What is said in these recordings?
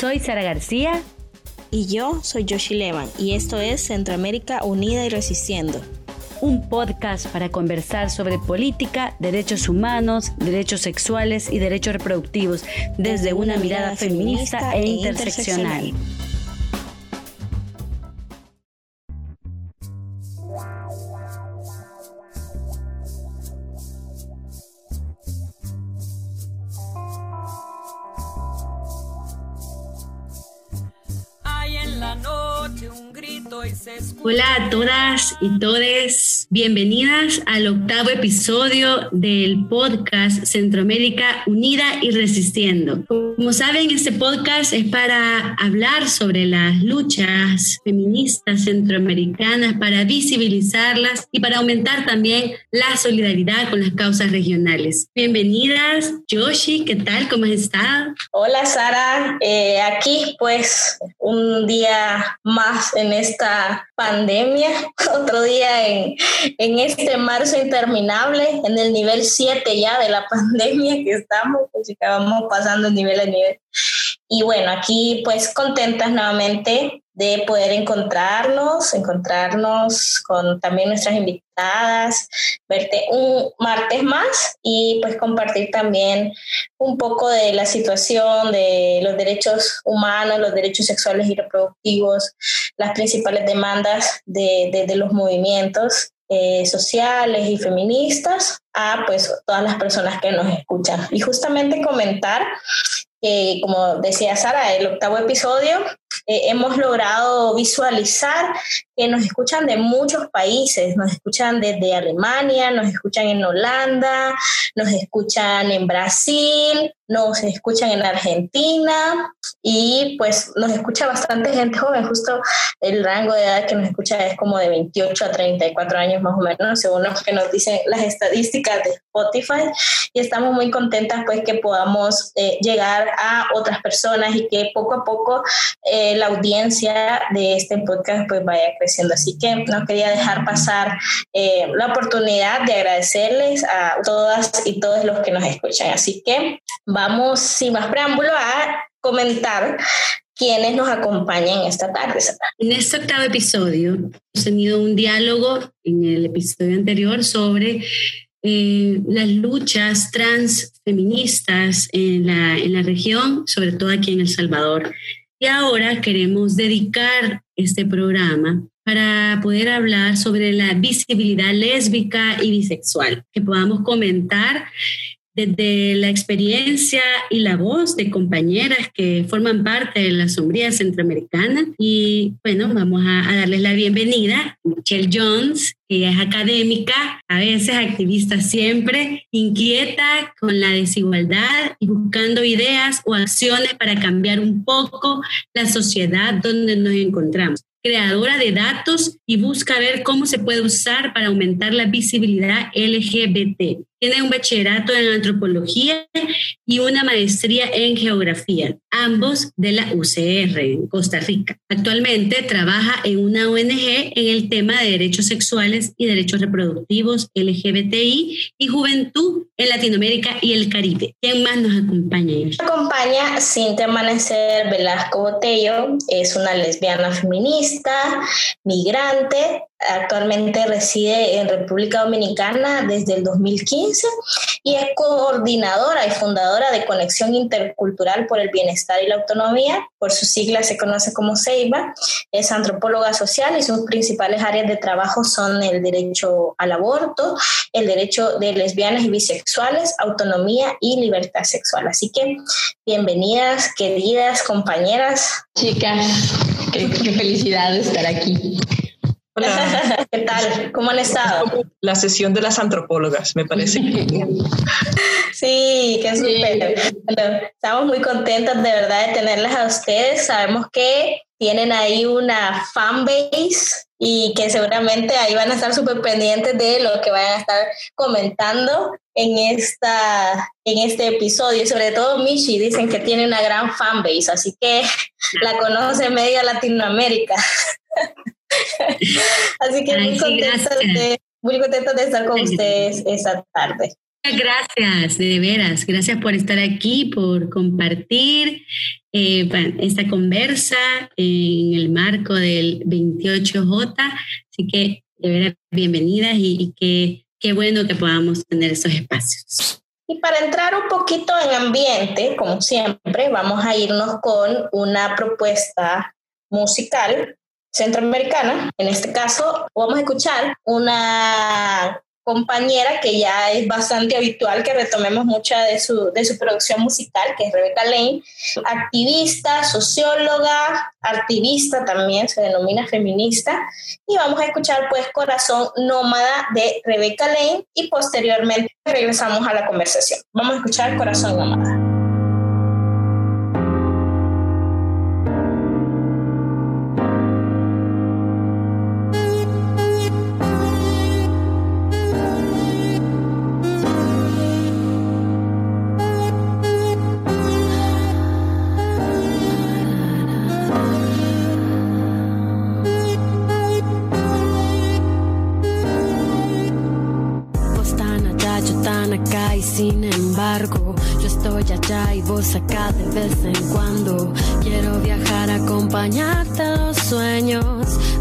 Soy Sara García. Y yo soy Yoshi Levan y esto es Centroamérica Unida y Resistiendo. Un podcast para conversar sobre política, derechos humanos, derechos sexuales y derechos reproductivos desde una, mirada, feminista, e, e interseccional. Hola a todas y todes, bienvenidas al octavo episodio del podcast Centroamérica Unida y Resistiendo. Como saben, este podcast es para hablar sobre las luchas feministas centroamericanas, para visibilizarlas y para aumentar también la solidaridad con las causas regionales. Bienvenidas, Yoshi, ¿qué tal? ¿Cómo has estado? Hola, Sara. Eh, aquí pues un día más en esta pandemia, otro día en, en este marzo interminable, en el nivel 7 ya de la pandemia que estamos, pues que vamos pasando nivel a nivel. Y bueno, aquí pues contentas nuevamente de poder encontrarnos, encontrarnos con también nuestras invitadas, verte un martes más y pues compartir también un poco de la situación de los derechos humanos, los derechos sexuales y reproductivos, las principales demandas de, de, los movimientos eh, sociales y feministas a pues todas las personas que nos escuchan. Y justamente comentar que, como decía Sara, el octavo episodio, eh, hemos logrado visualizar que nos escuchan de muchos países, nos escuchan desde Alemania, nos escuchan en Holanda, nos escuchan en Brasil, nos escuchan en Argentina y pues nos escucha bastante gente joven, justo el rango de edad que nos escucha es como de 28 a 34 años más o menos, según lo que nos dicen las estadísticas de Spotify y estamos muy contentas pues que podamos eh, llegar a otras personas y que poco a poco eh, la audiencia de este podcast pues vaya creciendo. Así que no quería dejar pasar eh, la oportunidad de agradecerles a todas y todos los que nos escuchan. Así que vamos sin más preámbulo a comentar quienes nos acompañan esta tarde. En este octavo episodio hemos tenido un diálogo en el episodio anterior sobre eh, las luchas transfeministas en la, en la región, sobre todo aquí en El Salvador. Y ahora queremos dedicar este programa para poder hablar sobre la visibilidad lésbica y bisexual, que podamos comentar desde la experiencia y la voz de compañeras que forman parte de la sombría centroamericana. Y bueno, vamos a, darles la bienvenida a Michelle Jones, que es académica, a veces activista siempre, inquieta con la desigualdad y buscando ideas o acciones para cambiar un poco la sociedad donde nos encontramos creadora de datos y busca ver cómo se puede usar para aumentar la visibilidad LGBT. Tiene un bachillerato en antropología y una maestría en geografía, ambos de la UCR en Costa Rica. Actualmente trabaja en una ONG en el tema de derechos sexuales y derechos reproductivos LGBTI y juventud en Latinoamérica y el Caribe. ¿Quién más nos acompaña? Nos acompaña Cintia Amanecer Velasco Botello, es una lesbiana feminista, migrante, Actualmente reside en República Dominicana desde el 2015 y es coordinadora y fundadora de Conexión Intercultural por el Bienestar y la Autonomía, por sus siglas se conoce como CEIBA. Es antropóloga social y sus principales áreas de trabajo son el derecho al aborto, el derecho de lesbianas y bisexuales, autonomía y libertad sexual. Así que bienvenidas, queridas compañeras. Chicas, qué, qué felicidad de estar aquí. ¿Qué tal? ¿Cómo han estado? La sesión de las antropólogas, me parece. sí, qué súper. estamos muy contentos de verdad de tenerlas a ustedes. Sabemos que tienen ahí una fanbase y que seguramente ahí van a estar súper pendientes de lo que vayan a estar comentando en, esta, en este episodio. Sobre todo Michi dicen que tiene una gran fanbase, así que la conoce media Latinoamérica. Así que muy, contenta de, muy contenta de estar con ustedes esta tarde. gracias, de veras. Gracias por estar aquí, por compartir eh, esta conversa en el marco del 28J. Así que, de veras, bienvenidas y, y qué bueno que podamos tener esos espacios. Y para entrar un poquito en ambiente, como siempre, vamos a irnos con una propuesta musical centroamericana. En este caso, vamos a escuchar una compañera que ya es bastante habitual que retomemos mucha de su, de su producción musical, que es Rebecca Lane, activista, socióloga, activista también, se denomina feminista, y vamos a escuchar pues Corazón Nómada de Rebecca Lane y posteriormente regresamos a la conversación. Vamos a escuchar Corazón Nómada. Acá de vez en cuando. Quiero viajar, acompañarte a los sueños.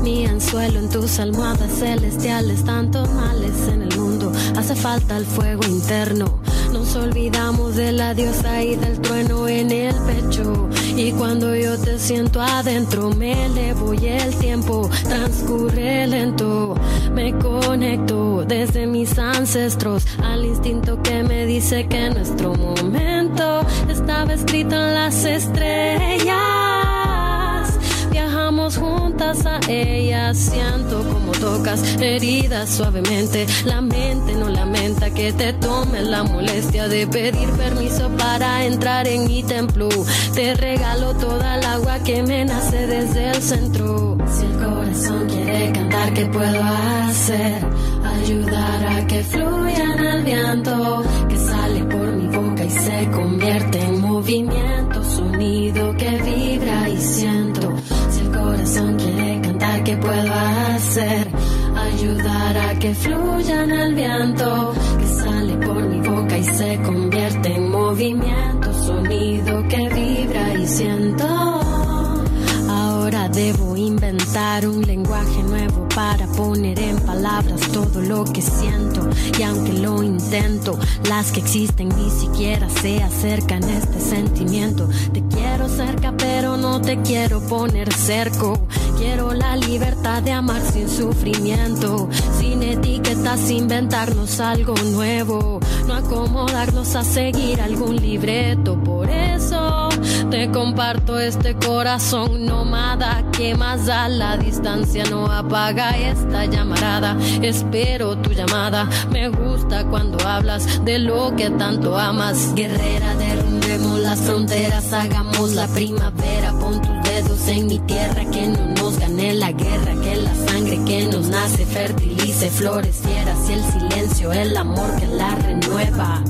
Mi anzuelo en tus almohadas celestiales, tantos males en el mundo. Hace falta el fuego interno. Nos olvidamos de la diosa y del trueno en el pecho. Y cuando yo te siento adentro, me elevo y el tiempo transcurre lento. Me conecto desde mis ancestros al instinto que me dice que nuestro momento estaba escrito en las estrellas juntas a ella. Siento como tocas heridas suavemente. La mente no lamenta que te tome la molestia de pedir permiso para entrar en mi templo. Te regalo toda el agua que me nace desde el centro. Si el corazón quiere cantar, ¿qué puedo hacer? Ayudar a que fluya en el viento que sale por mi boca y se convierte en movimiento, sonido que vibra y siento corazón quiere cantar, ¿qué puedo hacer? Ayudar a que fluya en el viento, que sale por mi boca y se convierte en movimiento, sonido que vibra y siento. Debo inventar un lenguaje nuevo para poner en palabras todo lo que siento. Y aunque lo intento, las que existen ni siquiera se acercan a este sentimiento. Te quiero cerca, pero no te quiero poner cerco. Quiero la libertad de amar sin sufrimiento, sin etiquetas, inventarnos algo nuevo, no acomodarnos a seguir algún libreto. Por eso te comparto este corazón nomás que más da la distancia no apaga esta llamarada. Espero tu llamada. Me gusta cuando hablas de lo que tanto amas. Guerrera, derrumbemos las fronteras, hagamos la primavera. Pon tus dedos en mi tierra, que no nos gane la guerra. Que la sangre que nos nace fertilice flores fieras y el silencio, el amor que la renueva.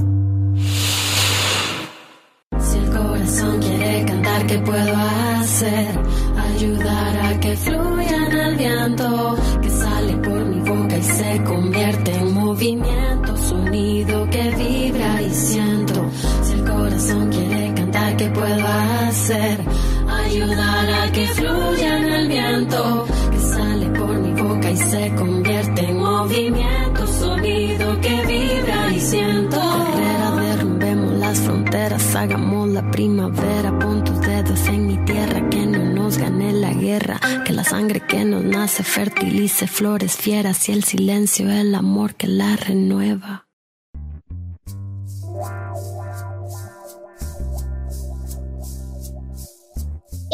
Si el corazón quiere cantar, ¿qué puedo hacer? ayudar a que fluya en el viento que sale por mi boca y se convierte en movimiento, sonido que vibra y siento. Si el corazón quiere cantar, ¿qué puedo hacer? Hagamos la primavera, pon tus dedos en mi tierra que no gane la guerra, que la sangre que nos nace fertilice flores fieras y el silencio el amor que la renueva.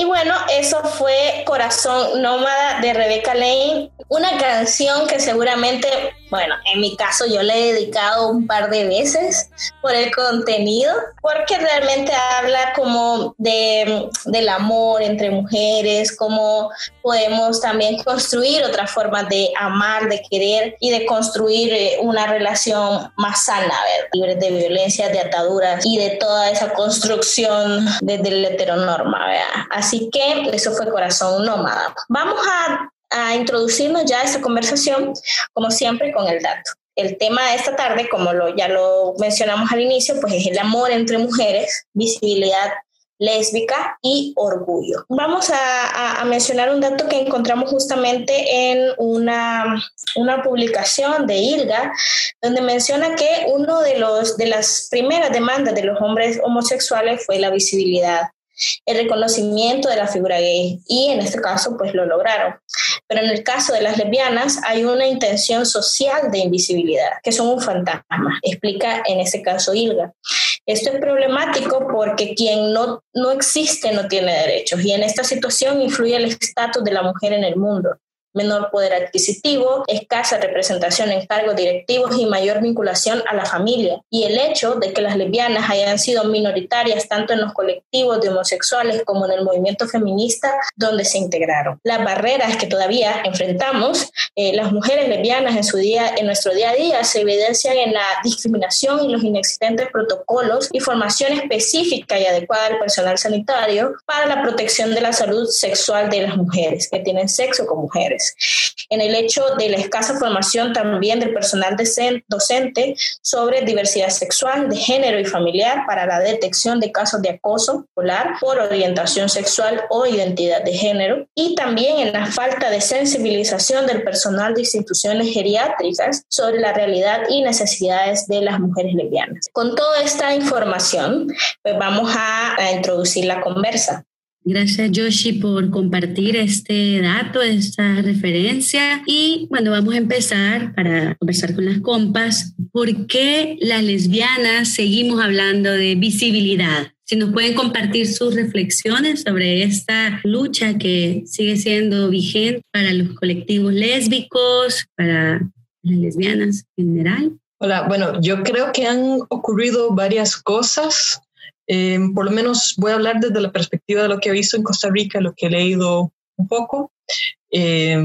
Y bueno, eso fue Corazón Nómada de Rebecca Lane, una canción que seguramente, bueno, en mi caso yo le he dedicado un par de veces por el contenido, porque realmente habla como de, del amor entre mujeres, cómo podemos también construir otra forma de amar, de querer y de construir eh, una relación más sana, libre de violencia, de ataduras y de toda esa construcción desde el heteronorma. ¿verdad? Así que eso fue Corazón Nómada. Vamos a, a introducirnos ya a esta conversación, como siempre, con el dato. el tema de esta tarde, como lo, ya lo mencionamos al inicio, pues es el amor entre mujeres, visibilidad lésbica y orgullo. Vamos a, mencionar un dato que encontramos justamente en una, una publicación de ILGA, donde menciona que uno de, los, de las primeras demandas de los hombres homosexuales fue la visibilidad el reconocimiento de la figura gay y en este caso pues lo lograron. Pero en el caso de las lesbianas hay una intención social de invisibilidad, que son un fantasma, explica en ese caso Ilga. Esto es problemático porque quien no, no existe no tiene derechos y en esta situación influye el estatus de la mujer en el mundo menor poder adquisitivo, escasa representación en cargos directivos y mayor vinculación a la familia. Y el hecho de que las lesbianas hayan sido minoritarias tanto en los colectivos de homosexuales como en el movimiento feminista donde se integraron. Las barreras que todavía enfrentamos, eh, las mujeres lesbianas en, su día, en nuestro día a día se evidencian en la discriminación y los inexistentes protocolos y formación específica y adecuada del personal sanitario para la protección de la salud sexual de las mujeres que tienen sexo con mujeres en el hecho de la escasa formación también del personal docente sobre diversidad sexual, de género y familiar para la detección de casos de acoso escolar por orientación sexual o identidad de género, y también en la falta de sensibilización del personal de instituciones geriátricas sobre la realidad y necesidades de las mujeres lesbianas. Con toda esta información, pues vamos a, a introducir la conversa. Gracias Yoshi por compartir este dato, esta referencia. Y bueno, vamos a empezar para conversar con las compas. ¿Por qué las lesbianas seguimos hablando de visibilidad? Si nos pueden compartir sus reflexiones sobre esta lucha que sigue siendo vigente para los colectivos lésbicos, para las lesbianas en general. Hola, bueno, yo creo que han ocurrido varias cosas eh, por lo menos voy a hablar desde la perspectiva de lo que he visto en Costa Rica, lo que he leído un poco. Eh,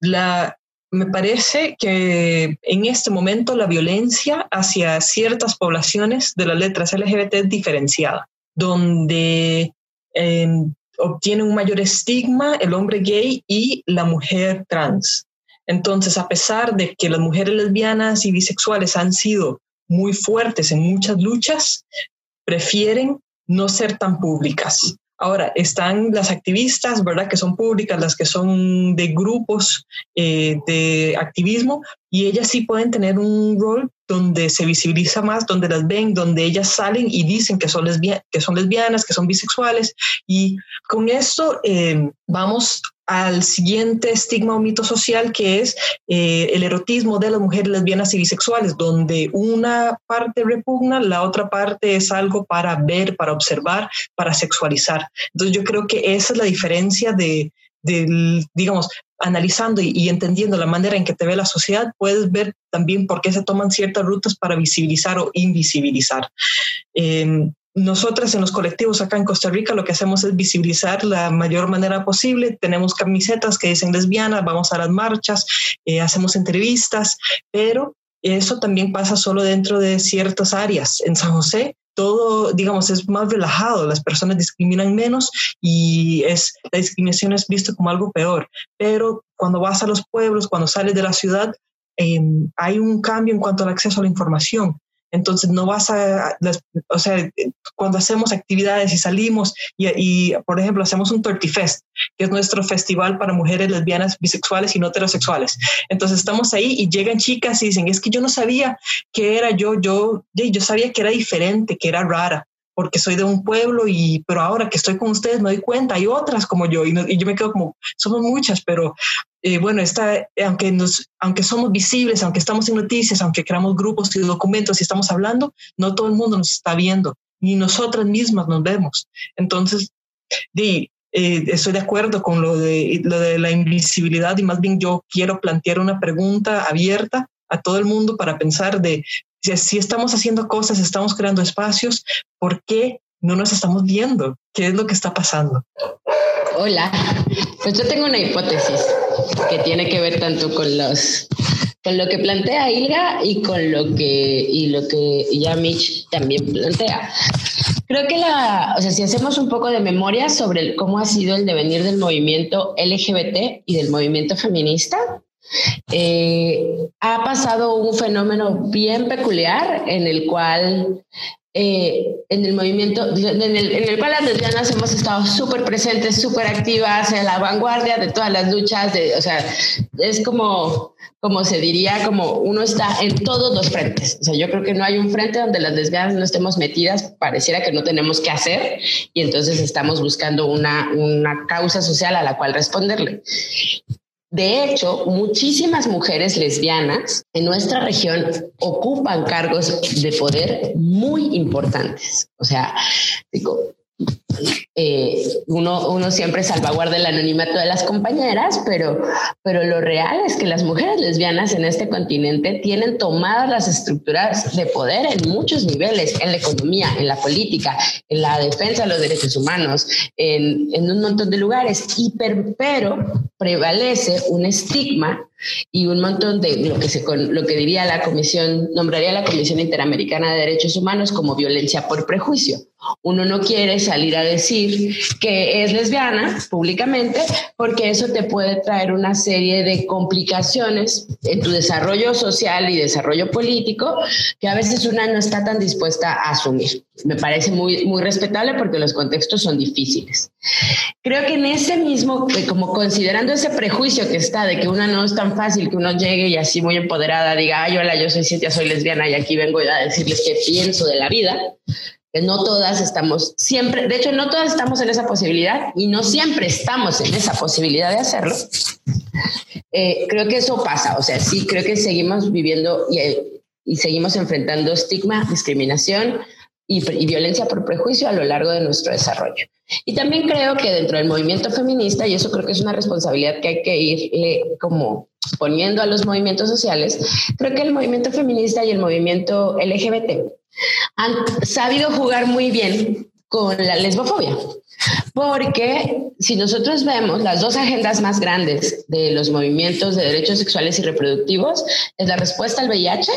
la, me parece que en este momento la violencia hacia ciertas poblaciones de las letras LGBT es diferenciada, donde eh, obtiene un mayor estigma el hombre gay y la mujer trans. Entonces, a pesar de que las mujeres lesbianas y bisexuales han sido muy fuertes en muchas luchas, prefieren no ser tan públicas. Ahora, están las activistas, ¿verdad? Que son públicas, las que son de grupos eh, de activismo, y ellas sí pueden tener un rol donde se visibiliza más, donde las ven, donde ellas salen y dicen que son, lesbianas, que son bisexuales. Y con esto eh, vamos al siguiente estigma o mito social que es eh, el erotismo de las mujeres lesbianas y bisexuales, donde una parte repugna, la otra parte es algo para ver, para observar, para sexualizar. Entonces yo creo que esa es la diferencia de, digamos, analizando y, entendiendo la manera en que te ve la sociedad, puedes ver también por qué se toman ciertas rutas para visibilizar o invisibilizar. Em, nosotras en los colectivos acá en Costa Rica lo que hacemos es visibilizar la mayor manera posible. Tenemos camisetas que dicen lesbiana, vamos a las marchas, eh, hacemos entrevistas, pero eso también pasa solo dentro de ciertas áreas. En San José todo, digamos, es más relajado, las personas discriminan menos y es, la discriminación es visto como algo peor. Pero cuando vas a los pueblos, cuando sales de la ciudad, em, hay un cambio en cuanto al acceso a la información. Entonces no vas a, o sea, cuando hacemos actividades y salimos y, por ejemplo, hacemos un Fest, que es nuestro festival para mujeres lesbianas, bisexuales y no heterosexuales. Entonces estamos ahí y llegan chicas y dicen, es que yo no sabía que era yo, yo, yo sabía que era diferente, que era rara porque soy de un pueblo y pero ahora que estoy con ustedes me doy cuenta hay otras como yo y, y yo me quedo como somos muchas pero eh, bueno, está, aunque, nos, aunque somos visibles, aunque estamos en noticias, aunque creamos grupos y documentos y estamos hablando, no todo el mundo nos está viendo, ni nosotras mismas nos vemos. Entonces, di, eh, estoy de acuerdo con lo de, lo de la invisibilidad y más bien yo quiero plantear una pregunta abierta a todo el mundo para pensar de si, estamos haciendo cosas, estamos creando espacios, ¿por qué no nos estamos viendo? ¿Qué es lo que está pasando? Hola, pues yo tengo una hipótesis que tiene que ver tanto con los con lo que plantea Ilga y con lo que y lo que ya Mitch también plantea. Creo que la, o sea, si hacemos un poco de memoria sobre cómo ha sido el devenir del movimiento LGBT y del movimiento feminista, eh, ha pasado un fenómeno bien peculiar en el cual eh, en el movimiento, en el, en el cual las lesbianas hemos estado súper presentes, súper activas, en la vanguardia de todas las luchas, de, o sea, es como, como se diría, como uno está en todos los frentes. O sea, yo creo que no hay un frente donde las lesbianas no estemos metidas, pareciera que no tenemos que hacer y entonces estamos buscando una, una causa social a la cual responderle. De hecho, muchísimas mujeres lesbianas en nuestra región ocupan cargos de poder muy importantes. O sea, digo, eh, uno, uno siempre salvaguarda el anonimato de las compañeras, pero, pero lo real es que las mujeres lesbianas en este continente tienen tomadas las estructuras de poder en muchos niveles, en la economía, en la política, en la defensa de los derechos humanos, en, en un montón de lugares, y pero prevalece un estigma y un montón de lo que, se, lo que diría la Comisión, nombraría la Comisión Interamericana de Derechos Humanos como violencia por prejuicio. Uno no quiere salir a decir que es lesbiana públicamente porque eso te puede traer una serie de complicaciones en tu desarrollo social y desarrollo político que a veces una no está tan dispuesta a asumir. Me parece muy, muy respetable porque los contextos son difíciles. Creo que en ese mismo, como considerando ese prejuicio que está de que una no es tan fácil que uno llegue y así muy empoderada diga, ay, hola, yo soy Cintia, soy lesbiana y aquí vengo a decirles qué pienso de la vida, que no todas estamos siempre, de hecho no todas estamos en esa posibilidad y no siempre estamos en esa posibilidad de hacerlo. Eh, creo que eso pasa, o sea, sí, creo que seguimos viviendo y, y seguimos enfrentando estigma, discriminación y, y, violencia por prejuicio a lo largo de nuestro desarrollo. Y también creo que dentro del movimiento feminista, y eso creo que es una responsabilidad que hay que irle como poniendo a los movimientos sociales, creo que el movimiento feminista y el movimiento LGBT han sabido jugar muy bien con la lesbofobia. Porque si nosotros vemos las dos agendas más grandes de los movimientos de derechos sexuales y reproductivos, es la respuesta al VIH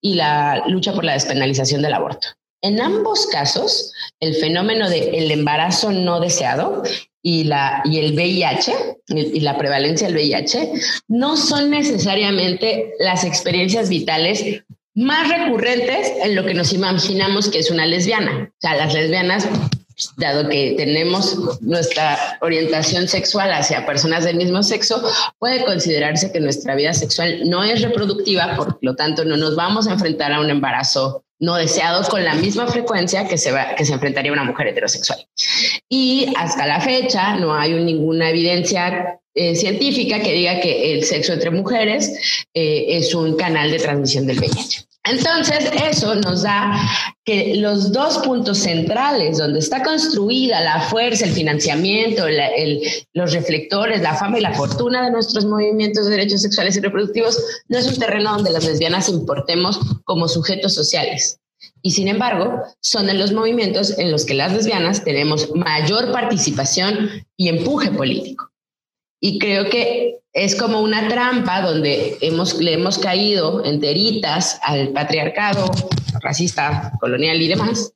y la lucha por la despenalización del aborto. En ambos casos, el fenómeno del embarazo no deseado y, la, y el VIH y la prevalencia del VIH no son necesariamente las experiencias vitales más recurrentes en lo que nos imaginamos que es una lesbiana. O sea, las lesbianas, dado que tenemos nuestra orientación sexual hacia personas del mismo sexo, puede considerarse que nuestra vida sexual no es reproductiva, por lo tanto no nos vamos a enfrentar a un embarazo no deseado con la misma frecuencia que se, va, que se enfrentaría una mujer heterosexual. Y hasta la fecha no hay ninguna evidencia eh, científica que diga que el sexo entre mujeres eh, es un canal de transmisión del VIH. Entonces, eso nos da que los dos puntos centrales donde está construida la fuerza, el financiamiento, los reflectores, la fama y la fortuna de nuestros movimientos de derechos sexuales y reproductivos, no es un terreno donde las lesbianas importemos como sujetos sociales. Y sin embargo, son en los movimientos en los que las lesbianas tenemos mayor participación y empuje político. Y creo que es como una trampa donde hemos, le hemos caído enteritas al patriarcado racista, colonial y demás,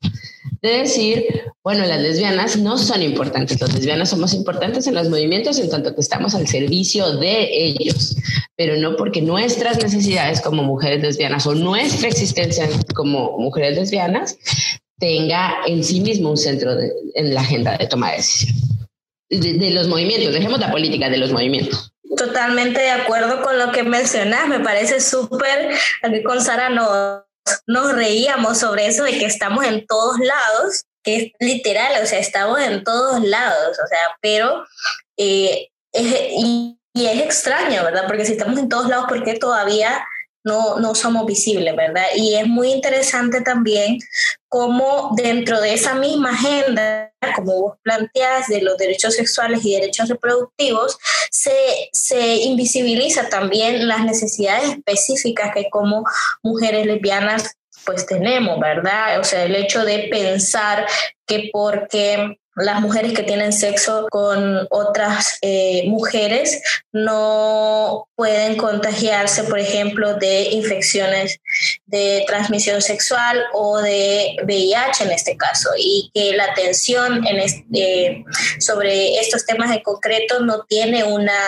de decir, bueno, las lesbianas no son importantes, las lesbianas somos importantes en los movimientos en tanto que estamos al servicio de ellos, pero no porque nuestras necesidades como mujeres lesbianas o nuestra existencia como mujeres lesbianas tenga en sí mismo un centro en la agenda de toma de decisión de, los movimientos, dejemos la política de los movimientos. Totalmente de acuerdo con lo que mencionas, me parece súper, aquí con Sara nos, nos reíamos sobre eso de que estamos en todos lados, que es literal, o sea, estamos en todos lados, o sea, pero eh, y, y, es extraño, ¿verdad? Porque si estamos en todos lados, ¿por qué todavía no, no somos visibles, ¿verdad? Y es muy interesante también cómo dentro de esa misma agenda, como vos planteas, de los derechos sexuales y derechos reproductivos, se, se invisibiliza también las necesidades específicas que como mujeres lesbianas pues tenemos, ¿verdad? O sea, el hecho de pensar que porque las mujeres que tienen sexo con otras eh, mujeres no pueden contagiarse, por ejemplo, de infecciones de transmisión sexual o de VIH en este caso, y que la atención en este, sobre estos temas en concreto no tiene una,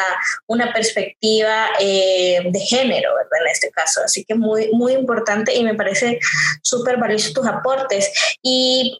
una perspectiva eh, de género, ¿verdad? En este caso. Así que muy, muy importante y me parece súper valioso tus aportes. Y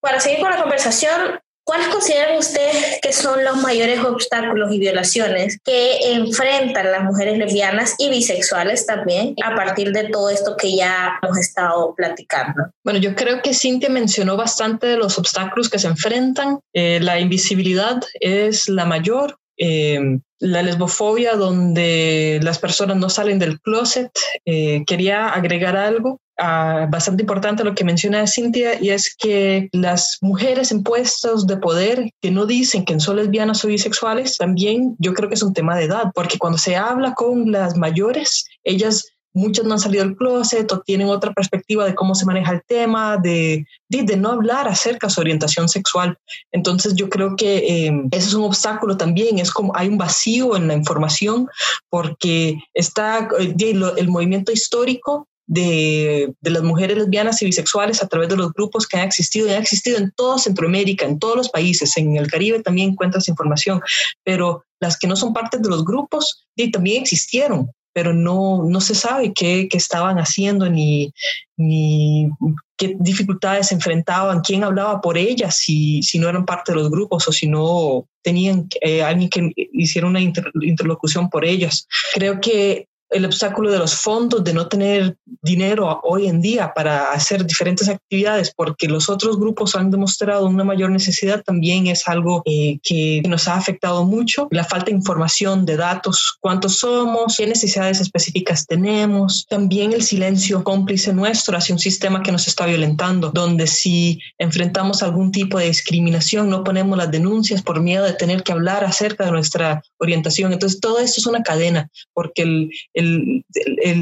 para seguir con la conversación, ¿Cuáles consideran ustedes que son los mayores obstáculos y violaciones que enfrentan las mujeres lesbianas y bisexuales también a partir de todo esto que ya hemos estado platicando? Bueno, yo creo que Cintia mencionó bastante de los obstáculos que se enfrentan. Eh, la invisibilidad es la mayor. Eh, la lesbofobia, donde las personas no salen del closet. Eh, quería agregar algo Ah, bastante importante lo que menciona Cintia y es que las mujeres en puestos de poder que no dicen que son lesbianas o bisexuales, también yo creo que es un tema de edad, porque cuando se habla con las mayores, ellas muchas no han salido del closet o tienen otra perspectiva de cómo se maneja el tema, de, de, no hablar acerca de su orientación sexual. Entonces yo creo que eh, eso es un obstáculo también, es como hay un vacío en la información porque está eh, el movimiento histórico de, las mujeres lesbianas y bisexuales a través de los grupos que han existido y han existido en toda Centroamérica, en todos los países, en el Caribe también encuentras información, pero las que no son parte de los grupos también existieron, pero no, no se sabe qué, qué estaban haciendo ni, ni qué dificultades enfrentaban, quién hablaba por ellas, si, si no eran parte de los grupos o si no tenían eh, alguien que hiciera una interlocución por ellas. Creo que el obstáculo de los fondos, de no tener dinero hoy en día para hacer diferentes actividades, porque los otros grupos han demostrado una mayor necesidad, también es algo eh, que nos ha afectado mucho. La falta de información, de datos, cuántos somos, qué necesidades específicas tenemos, también el silencio cómplice nuestro hacia un sistema que nos está violentando, donde si enfrentamos algún tipo de discriminación, no ponemos las denuncias por miedo de tener que hablar acerca de nuestra orientación. Entonces, todo esto es una cadena, porque el el,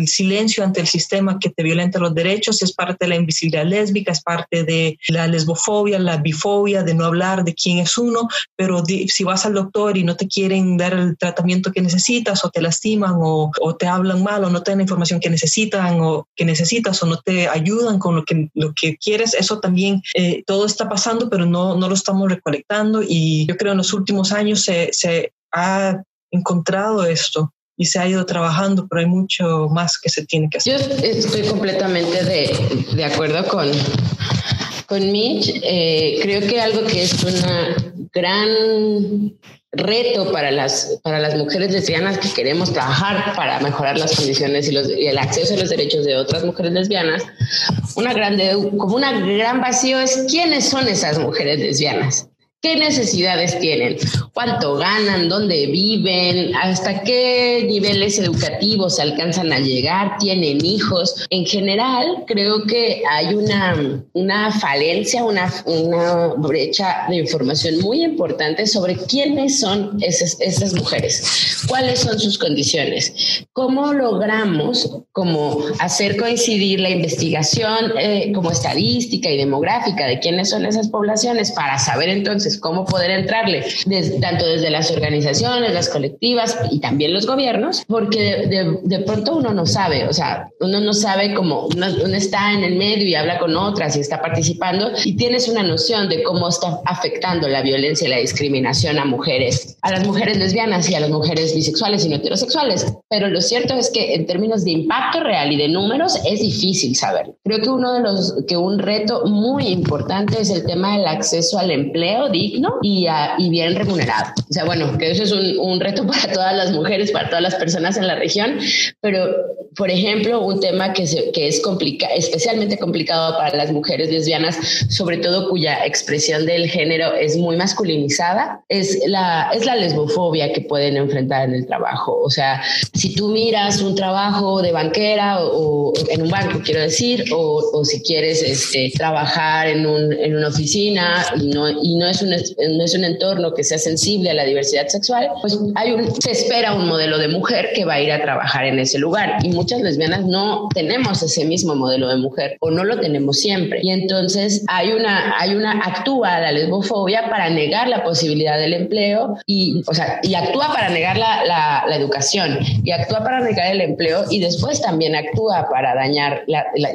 silencio ante el sistema que te violenta los derechos es parte de la invisibilidad lésbica, es parte de la lesbofobia, la bifobia, de no hablar de quién es uno, pero si vas al doctor y no te quieren dar el tratamiento que necesitas o te lastiman o, te hablan mal o no te dan la información que necesitan o que necesitas o no te ayudan con lo que, lo que quieres, eso también eh, todo está pasando, pero no, no lo estamos recolectando. Y yo creo en los últimos años se, se ha encontrado esto y se ha ido trabajando, pero hay mucho más que se tiene que hacer. Yo estoy completamente de, de acuerdo con, con Mitch. Eh, creo que algo que es un gran reto para las, para las mujeres lesbianas que queremos trabajar para mejorar las condiciones y, los, y el acceso a los derechos de otras mujeres lesbianas, una grande, como una gran vacío es quiénes son esas mujeres lesbianas. ¿Qué necesidades tienen? ¿Cuánto ganan? ¿Dónde viven? ¿Hasta qué niveles educativos alcanzan a llegar? ¿Tienen hijos? En general, creo que hay una, una falencia, una, una brecha de información muy importante sobre quiénes son esas, esas mujeres, cuáles son sus condiciones, cómo logramos como hacer coincidir la investigación eh, como estadística y demográfica de quiénes son esas poblaciones para saber entonces cómo poder entrarle, tanto desde las organizaciones, las colectivas y también los gobiernos, porque de, pronto uno no sabe, o sea, uno no sabe cómo uno, está en el medio y habla con otras y está participando y tienes una noción de cómo está afectando la violencia y la discriminación a mujeres, a las mujeres lesbianas y a las mujeres bisexuales y no heterosexuales. Pero lo cierto es que en términos de impacto real y de números es difícil saberlo. Creo que uno de los, que un reto muy importante es el tema del acceso al empleo, y, y bien remunerado. O sea, bueno, que eso es un, un, reto para todas las mujeres, para todas las personas en la región, pero, por ejemplo, un tema que, se, que es complica, especialmente complicado para las mujeres lesbianas, sobre todo cuya expresión del género es muy masculinizada, es la, es la lesbofobia que pueden enfrentar en el trabajo. O sea, si tú miras un trabajo de banquera o, en un banco, quiero decir, o, o si quieres este, trabajar en, un, en una oficina y no, y no es un es un entorno que sea sensible a la diversidad sexual, pues hay un, se espera un modelo de mujer que va a ir a trabajar en ese lugar. Y muchas lesbianas no tenemos ese mismo modelo de mujer o no lo tenemos siempre. Y entonces hay una, hay una, actúa la lesbofobia para negar la posibilidad del empleo y, o sea, y actúa para negar la, la, educación y actúa para negar el empleo y después también actúa para dañar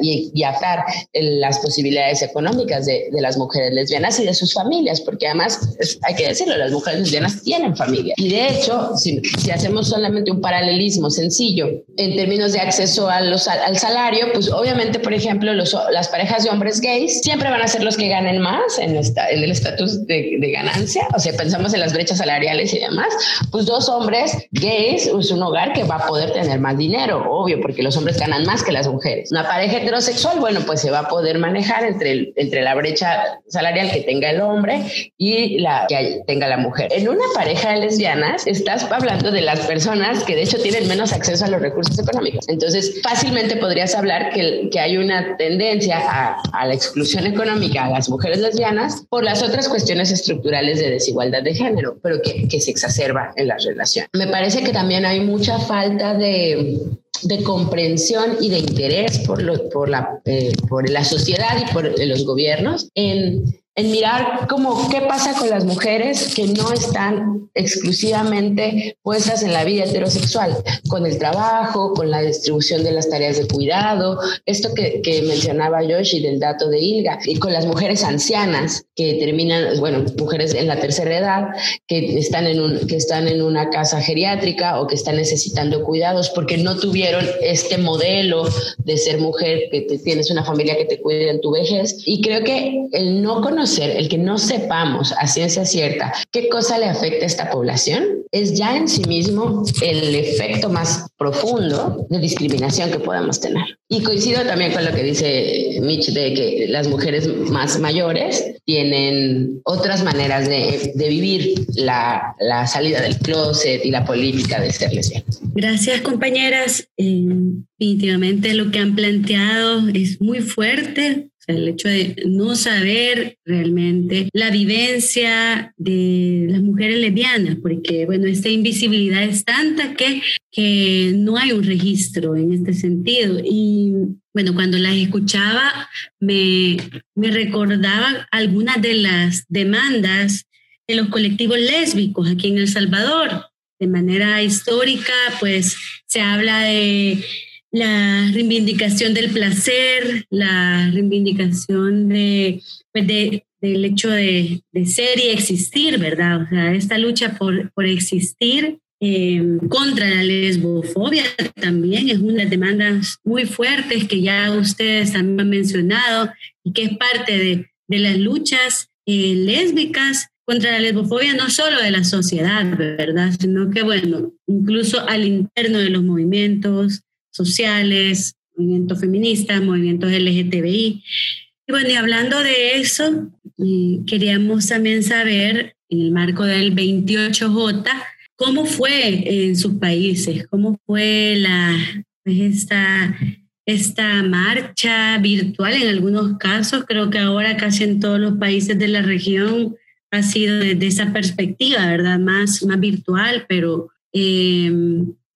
y, atar las posibilidades económicas de, las mujeres lesbianas y de sus familias, porque además hay que decirlo, las mujeres lesbianas tienen familia. Y de hecho, si, hacemos solamente un paralelismo sencillo en términos de acceso a los, al salario, pues obviamente, por ejemplo, las parejas de hombres gays siempre van a ser los que ganen más en, en el estatus de, de ganancia, o sea, pensamos en las brechas salariales y demás, pues dos hombres gays es un hogar que va a poder tener más dinero, obvio, porque los hombres ganan más que las mujeres. Una pareja heterosexual, bueno, pues se va a poder manejar entre, entre la brecha salarial que tenga el hombre y la que tenga la mujer. En una pareja de lesbianas estás hablando de las personas que de hecho tienen menos acceso a los recursos económicos. Entonces, fácilmente podrías hablar que, que hay una tendencia a, la exclusión económica a las mujeres lesbianas por las otras cuestiones estructurales de desigualdad de género, pero que, que se exacerba en la relación. Me parece que también hay mucha falta de, de comprensión y de interés por, lo, por, la, eh, por la sociedad y por los gobiernos en en mirar cómo qué pasa con las mujeres que no están exclusivamente puestas en la vida heterosexual, con el trabajo, con la distribución de las tareas de cuidado, esto que, que mencionaba Yoshi del dato de Ilga, y con las mujeres ancianas que terminan, bueno, mujeres en la tercera edad que están en, un, que están en una casa geriátrica o que están necesitando cuidados porque no tuvieron este modelo de ser mujer, que tienes una familia que te cuide en tu vejez. Y creo que el no conocer el que no sepamos a ciencia cierta qué cosa le afecta a esta población, es ya en sí mismo el efecto más profundo de discriminación que podemos tener. Y coincido también con lo que dice Mitch de que las mujeres más mayores tienen otras maneras de, vivir la, salida del closet y la política de ser lesbianas. Gracias, compañeras. Eh, definitivamente lo que han planteado es muy fuerte el hecho de no saber realmente la vivencia de las mujeres lesbianas, porque, bueno, esta invisibilidad es tanta que, que no hay un registro en este sentido. Y, bueno, cuando las escuchaba, me, me recordaba algunas de las demandas de los colectivos lésbicos aquí en El Salvador. De manera histórica, pues se habla de la reivindicación del placer, la reivindicación de, pues de del hecho de, ser y existir, ¿verdad? O sea, esta lucha por, por existir eh, contra la lesbofobia también es una de las demandas muy fuertes que ya ustedes han mencionado y que es parte de, de las luchas eh, lésbicas contra la lesbofobia no solo de la sociedad, ¿verdad? Sino que, bueno, incluso al interno de los movimientos, sociales, movimientos feministas, movimientos LGTBI. Y bueno, y hablando de eso, eh, queríamos también saber, en el marco del 28J, cómo fue en sus países, cómo fue la, pues, esta, esta marcha virtual en algunos casos, creo que ahora casi en todos los países de la región ha sido desde esa perspectiva, ¿verdad? Más, más virtual, pero eh,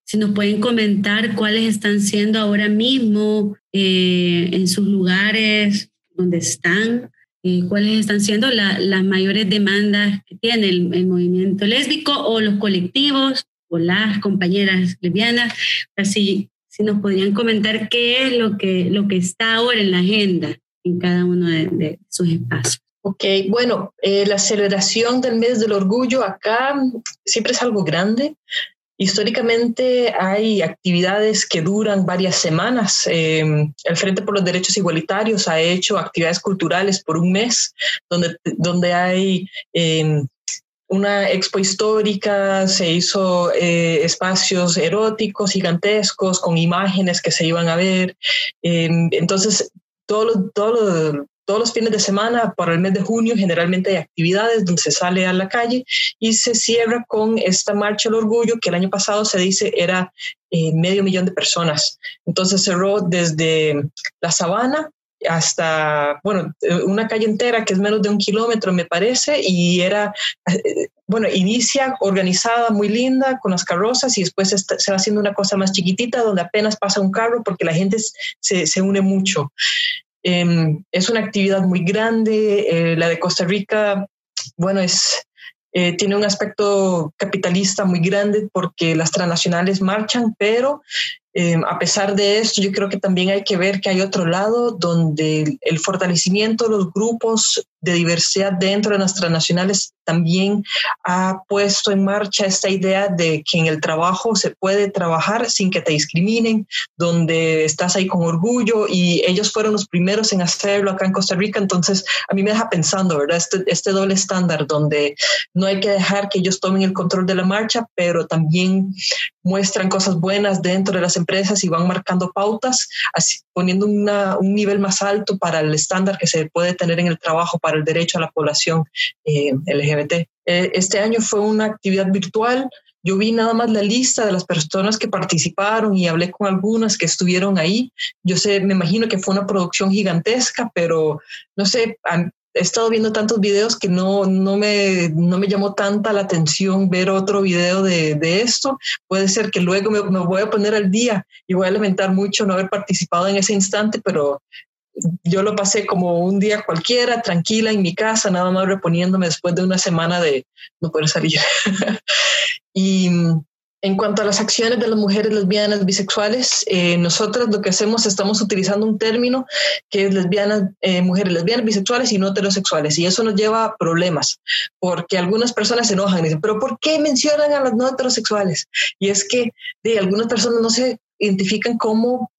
si nos pueden comentar cuáles están siendo ahora mismo eh, en sus lugares donde están, eh, cuáles están siendo las mayores demandas que tiene el, movimiento lésbico o los colectivos o las compañeras lesbianas. Así, si nos podrían comentar qué es lo que, lo que está ahora en la agenda en cada uno de, sus espacios. Ok, bueno, eh, la celebración del mes del orgullo acá siempre es algo grande. Históricamente hay actividades que duran varias semanas. Em, el Frente por los Derechos Igualitarios ha hecho actividades culturales por un mes, donde, donde hay em, una expo histórica, se hizo eh, espacios eróticos gigantescos con imágenes que se iban a ver. Em, entonces, todo, todo, todos los fines de semana, para el mes de junio, generalmente hay actividades donde se sale a la calle y se cierra con esta marcha del orgullo que el año pasado se dice era eh, medio millón de personas. Entonces cerró desde la sabana hasta, bueno, una calle entera que es menos de un kilómetro, me parece, y era, eh, bueno, inicia organizada, muy linda, con las carrozas, y después se va haciendo una cosa más chiquitita, donde apenas pasa un carro, porque la gente se, se une mucho. Em, es una actividad muy grande. Eh, la de Costa Rica, bueno, es, eh, tiene un aspecto capitalista muy grande porque las transnacionales marchan, pero Em, a pesar de esto, yo creo que también hay que ver que hay otro lado donde el fortalecimiento de los grupos de diversidad dentro de nuestras nacionales también ha puesto en marcha esta idea de que en el trabajo se puede trabajar sin que te discriminen, donde estás ahí con orgullo y ellos fueron los primeros en hacerlo acá en Costa Rica, entonces a mí me deja pensando, ¿verdad? Este, este doble estándar donde no hay que dejar que ellos tomen el control de la marcha, pero también muestran cosas buenas dentro de las empresas y van marcando pautas, así, poniendo un nivel más alto para el estándar que se puede tener en el trabajo para el derecho a la población eh, LGBT. Eh, este año fue una actividad virtual. Yo vi nada más la lista de las personas que participaron y hablé con algunas que estuvieron ahí. Yo sé, me imagino que fue una producción gigantesca, pero no sé, he estado viendo tantos videos que no, no, me, no me llamó tanta la atención ver otro video de, de esto. Puede ser que luego me, me, voy a poner al día y voy a lamentar mucho no haber participado en ese instante, pero yo lo pasé como un día cualquiera, tranquila en mi casa, nada más reponiéndome después de una semana de no poder salir. y en cuanto a las acciones de las mujeres lesbianas, bisexuales, eh, nosotros lo que hacemos estamos utilizando un término que es lesbianas, eh, mujeres lesbianas, bisexuales y no heterosexuales. Y eso nos lleva a problemas, porque algunas personas se enojan y dicen, pero ¿por qué mencionan a las no heterosexuales? Y es que de algunas personas no se identifican como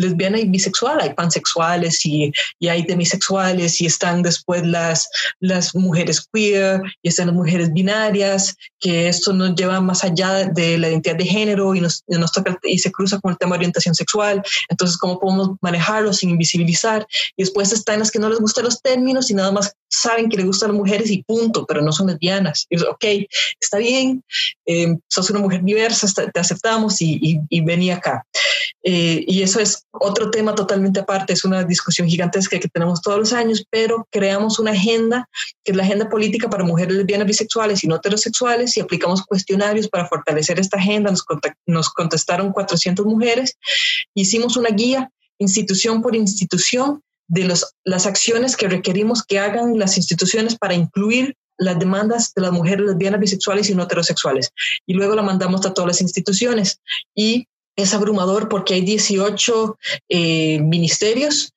lesbiana y bisexual, hay pansexuales y, y, hay demisexuales y están después las, las mujeres queer y están las mujeres binarias, que esto nos lleva más allá de la identidad de género y, nos, nos toca y se cruza con el tema de orientación sexual. Entonces, ¿cómo podemos manejarlo sin invisibilizar? Y después están las que no les gustan los términos y nada más saben que les gustan las mujeres y punto, pero no son lesbianas. Y, ok, está bien, eh, sos una mujer diversa, te aceptamos y, y, y vení acá. Eh, y eso es otro tema totalmente aparte, es una discusión gigantesca que tenemos todos los años, pero creamos una agenda, que es la agenda política para mujeres lesbianas, bisexuales y no heterosexuales, y aplicamos cuestionarios para fortalecer esta agenda. Nos, nos contestaron 400 mujeres. Hicimos una guía institución por institución de los, las acciones que requerimos que hagan las instituciones para incluir las demandas de las mujeres lesbianas, bisexuales y no heterosexuales. Y luego la mandamos a todas las instituciones. Y es abrumador porque hay 18 eh, ministerios,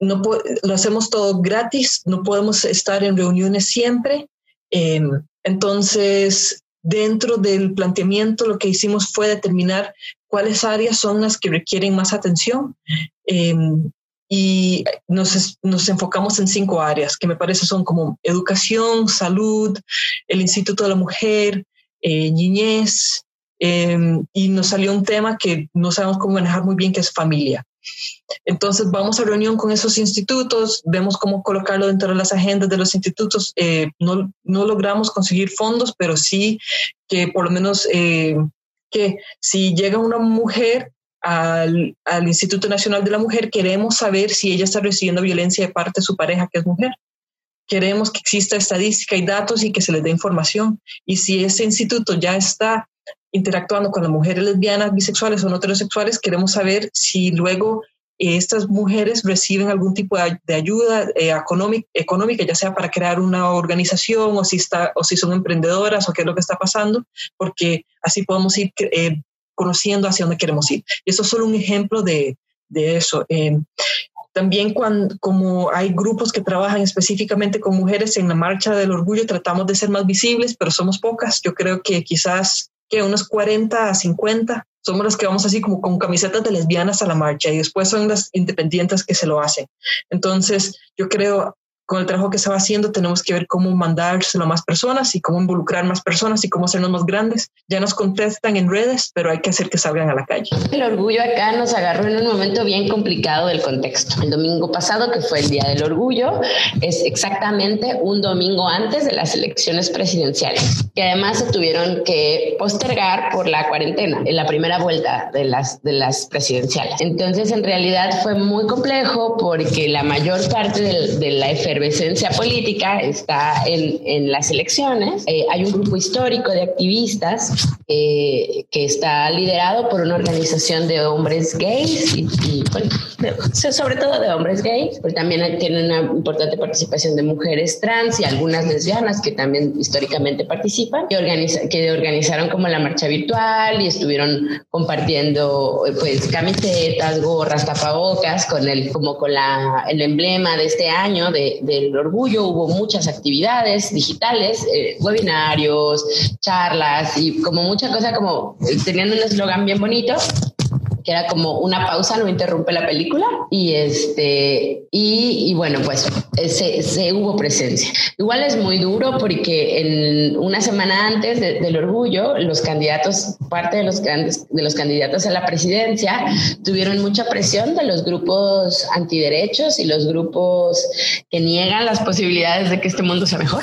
no lo hacemos todo gratis, no podemos estar en reuniones siempre. Em, entonces, dentro del planteamiento, lo que hicimos fue determinar cuáles áreas son las que requieren más atención. Y nos, nos, enfocamos en cinco áreas que me parece son como educación, salud, el Instituto de la Mujer, eh, niñez, Em, y nos salió un tema que no sabemos cómo manejar muy bien, que es familia. Entonces vamos a reunión con esos institutos, vemos cómo colocarlo dentro de las agendas de los institutos. Eh, no, no, logramos conseguir fondos, pero sí que por lo menos eh, que si llega una mujer al, al, Instituto Nacional de la Mujer, queremos saber si ella está recibiendo violencia de parte de su pareja, que es mujer. Queremos que exista estadística y datos y que se les dé información. Y si ese instituto ya está interactuando con las mujeres lesbianas, bisexuales o no heterosexuales, queremos saber si luego eh, estas mujeres reciben algún tipo de, ayuda eh, económica, ya sea para crear una organización o si, está, o si son emprendedoras o qué es lo que está pasando, porque así podemos ir eh, conociendo hacia dónde queremos ir. Y eso es solo un ejemplo de, de eso. también cuando, como hay grupos que trabajan específicamente con mujeres en la marcha del orgullo, tratamos de ser más visibles, pero somos pocas. Yo creo que quizás que unos 40 a 50 somos los que vamos así como con camisetas de lesbianas a la marcha y después son las independientes que se lo hacen. Entonces, yo creo con el trabajo que estaba haciendo tenemos que ver cómo mandárselo a más personas y cómo involucrar más personas y cómo hacernos más grandes. Ya nos contestan en redes, pero hay que hacer que salgan a la calle. El orgullo acá nos agarró en un momento bien complicado del contexto. El domingo pasado, que fue el Día del Orgullo, es exactamente un domingo antes de las elecciones presidenciales, que además se tuvieron que postergar por la cuarentena en la primera vuelta de las, de las presidenciales. Entonces, en realidad fue muy complejo porque la mayor parte de, de la FR efervescencia política está en, en las elecciones. Eh, hay un grupo histórico de activistas eh, que está liderado por una organización de hombres gays y, sobre todo de hombres gays, pero también tiene una importante participación de mujeres trans y algunas lesbianas que también históricamente participan, que, organiza, que organizaron como la marcha virtual y estuvieron compartiendo pues camisetas, gorras, tapabocas con el como con la, el emblema de este año de, del orgullo. Hubo muchas actividades digitales, eh, webinarios, charlas y como mucha cosa como teniendo un eslogan bien bonito que era como una pausa, no interrumpe la película. Y este, y, bueno, pues se, se, hubo presencia. Igual es muy duro porque en una semana antes del orgullo, los candidatos, parte de los, de los candidatos a la presidencia, tuvieron mucha presión de los grupos antiderechos y los grupos que niegan las posibilidades de que este mundo sea mejor,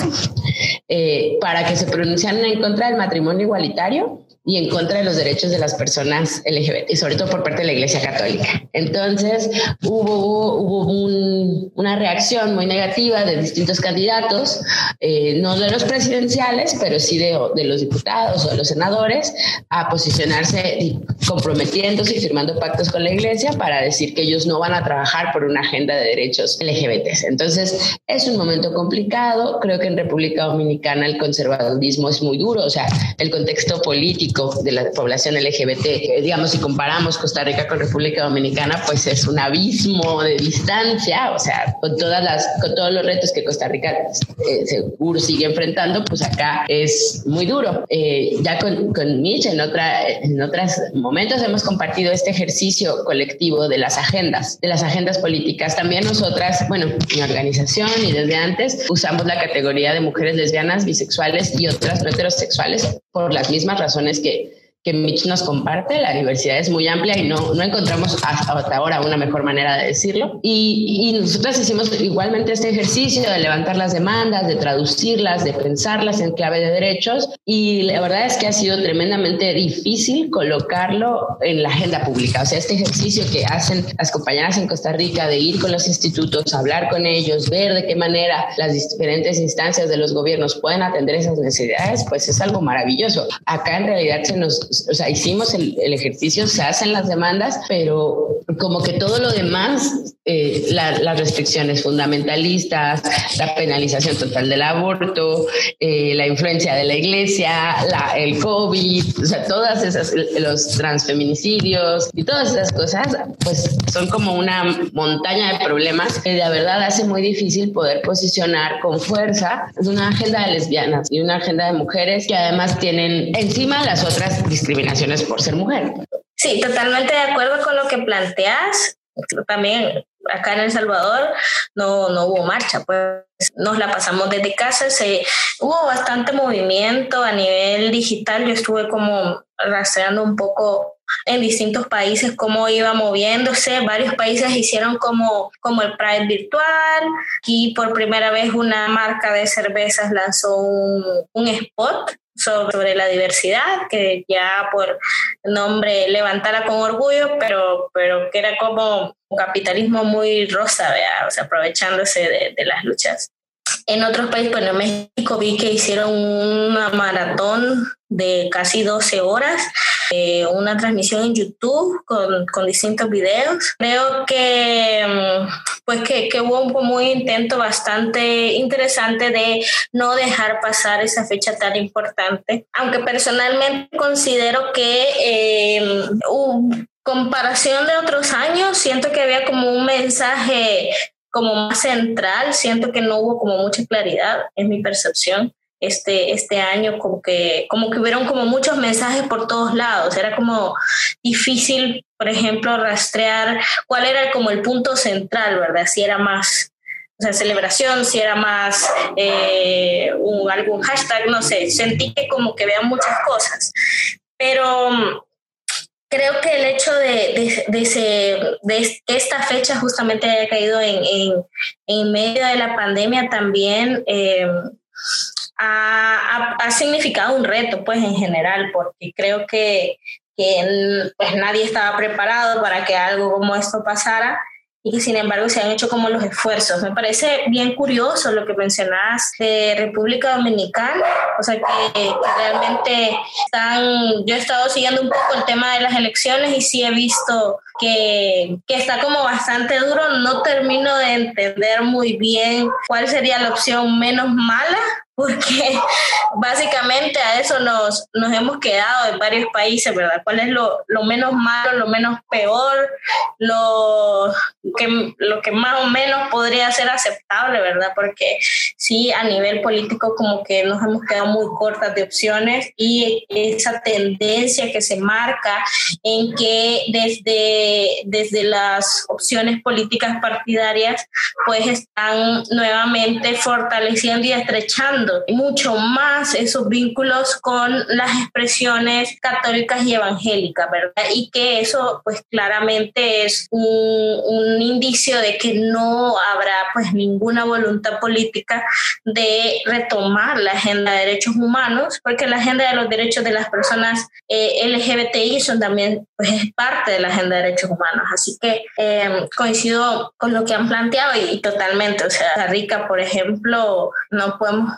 eh, para que se pronunciaran en contra del matrimonio igualitario y en contra de los derechos de las personas LGBT, y sobre todo por parte de la Iglesia Católica. Entonces hubo, hubo una reacción muy negativa de distintos candidatos, eh, no de los presidenciales, pero sí de, de, los diputados o de los senadores, a posicionarse comprometiéndose y firmando pactos con la Iglesia para decir que ellos no van a trabajar por una agenda de derechos LGBT. Entonces es un momento complicado. Creo que en República Dominicana el conservadurismo es muy duro, o sea, el contexto político de la población LGBT. Digamos, si comparamos Costa Rica con República Dominicana, pues es un abismo de distancia, o sea, con, todas las, con todos los retos que Costa Rica eh, seguro sigue enfrentando, pues acá es muy duro. Eh, ya con, con Mitch en, otra, en otros momentos hemos compartido este ejercicio colectivo de las agendas, de las agendas políticas. También nosotras, bueno, mi organización y desde antes usamos la categoría de mujeres lesbianas, bisexuales y otras no heterosexuales por las mismas razones que, que Mitch nos comparte. La diversidad es muy amplia y no, no encontramos hasta ahora una mejor manera de decirlo. Y, y nosotros hicimos igualmente este ejercicio de levantar las demandas, de traducirlas, de pensarlas en clave de derechos. Y la verdad es que ha sido tremendamente difícil colocarlo en la agenda pública. O sea, este ejercicio que hacen las compañeras en Costa Rica de ir con los institutos, hablar con ellos, ver de qué manera las diferentes instancias de los gobiernos pueden atender esas necesidades, pues es algo maravilloso. Acá en realidad se nos o sea, hicimos el, ejercicio, se hacen las demandas, pero como que todo lo demás, eh, las restricciones fundamentalistas, la penalización total del aborto, eh, la influencia de la iglesia, la, el COVID, o sea, todas esas, los transfeminicidios y todas esas cosas, pues son como una montaña de problemas que de verdad hace muy difícil poder posicionar con fuerza una agenda de lesbianas y una agenda de mujeres que además tienen encima las otras discriminaciones por ser mujer. Sí, totalmente de acuerdo con lo que planteas. También acá en El Salvador no, no hubo marcha, pues nos la pasamos desde casa, se, hubo bastante movimiento a nivel digital, yo estuve como rastreando un poco en distintos países cómo iba moviéndose, varios países hicieron como, como el Pride virtual, y por primera vez una marca de cervezas lanzó un, un spot sobre la diversidad, que ya por nombre levantara con orgullo, pero, pero que era como un capitalismo muy rosa, o sea, aprovechándose de, de las luchas. En otros países, bueno, en México vi que hicieron una maratón de casi 12 horas, eh, una transmisión en YouTube con, con, distintos videos. Creo que, mm, pues que, que, hubo un muy intento bastante interesante de no dejar pasar esa fecha tan importante, aunque personalmente considero que eh, comparación de otros años, siento que había como un mensaje como más central, siento que no hubo como mucha claridad, es mi percepción. Este, este año como que, como que hubieron como muchos mensajes por todos lados, era como difícil, por ejemplo, rastrear cuál era como el punto central, ¿verdad? Si era más o sea, celebración, si era más eh, un, algún hashtag, no sé, sentí que como que vean muchas cosas. Pero creo que el hecho de, de, de, esta fecha justamente haya caído en, en, medio de la pandemia también eh, ha, ha, significado un reto, pues en general, porque creo que, que pues, nadie estaba preparado para que algo como esto pasara y que sin embargo se han hecho como los esfuerzos. Me parece bien curioso lo que mencionas de República Dominicana, o sea que, realmente están, yo he estado siguiendo un poco el tema de las elecciones y sí he visto que, que está como bastante duro, no termino de entender muy bien cuál sería la opción menos mala, porque básicamente a eso nos, nos hemos quedado en varios países, ¿verdad? ¿Cuál es lo, lo menos malo, lo menos peor, lo que, lo que más o menos podría ser aceptable, ¿verdad? Porque sí, a nivel político como que nos hemos quedado muy cortas de opciones y esa tendencia que se marca en que desde, desde las opciones políticas partidarias pues están nuevamente fortaleciendo y estrechando mucho más esos vínculos con las expresiones católicas y evangélicas, ¿verdad? Y que eso pues claramente es un, un indicio de que no habrá pues ninguna voluntad política de retomar la agenda de derechos humanos, porque la agenda de los derechos de las personas eh, LGBTI son también pues es parte de la agenda de derechos humanos. Así que eh, coincido con lo que han planteado y, y totalmente, o sea, Rica, por ejemplo, no podemos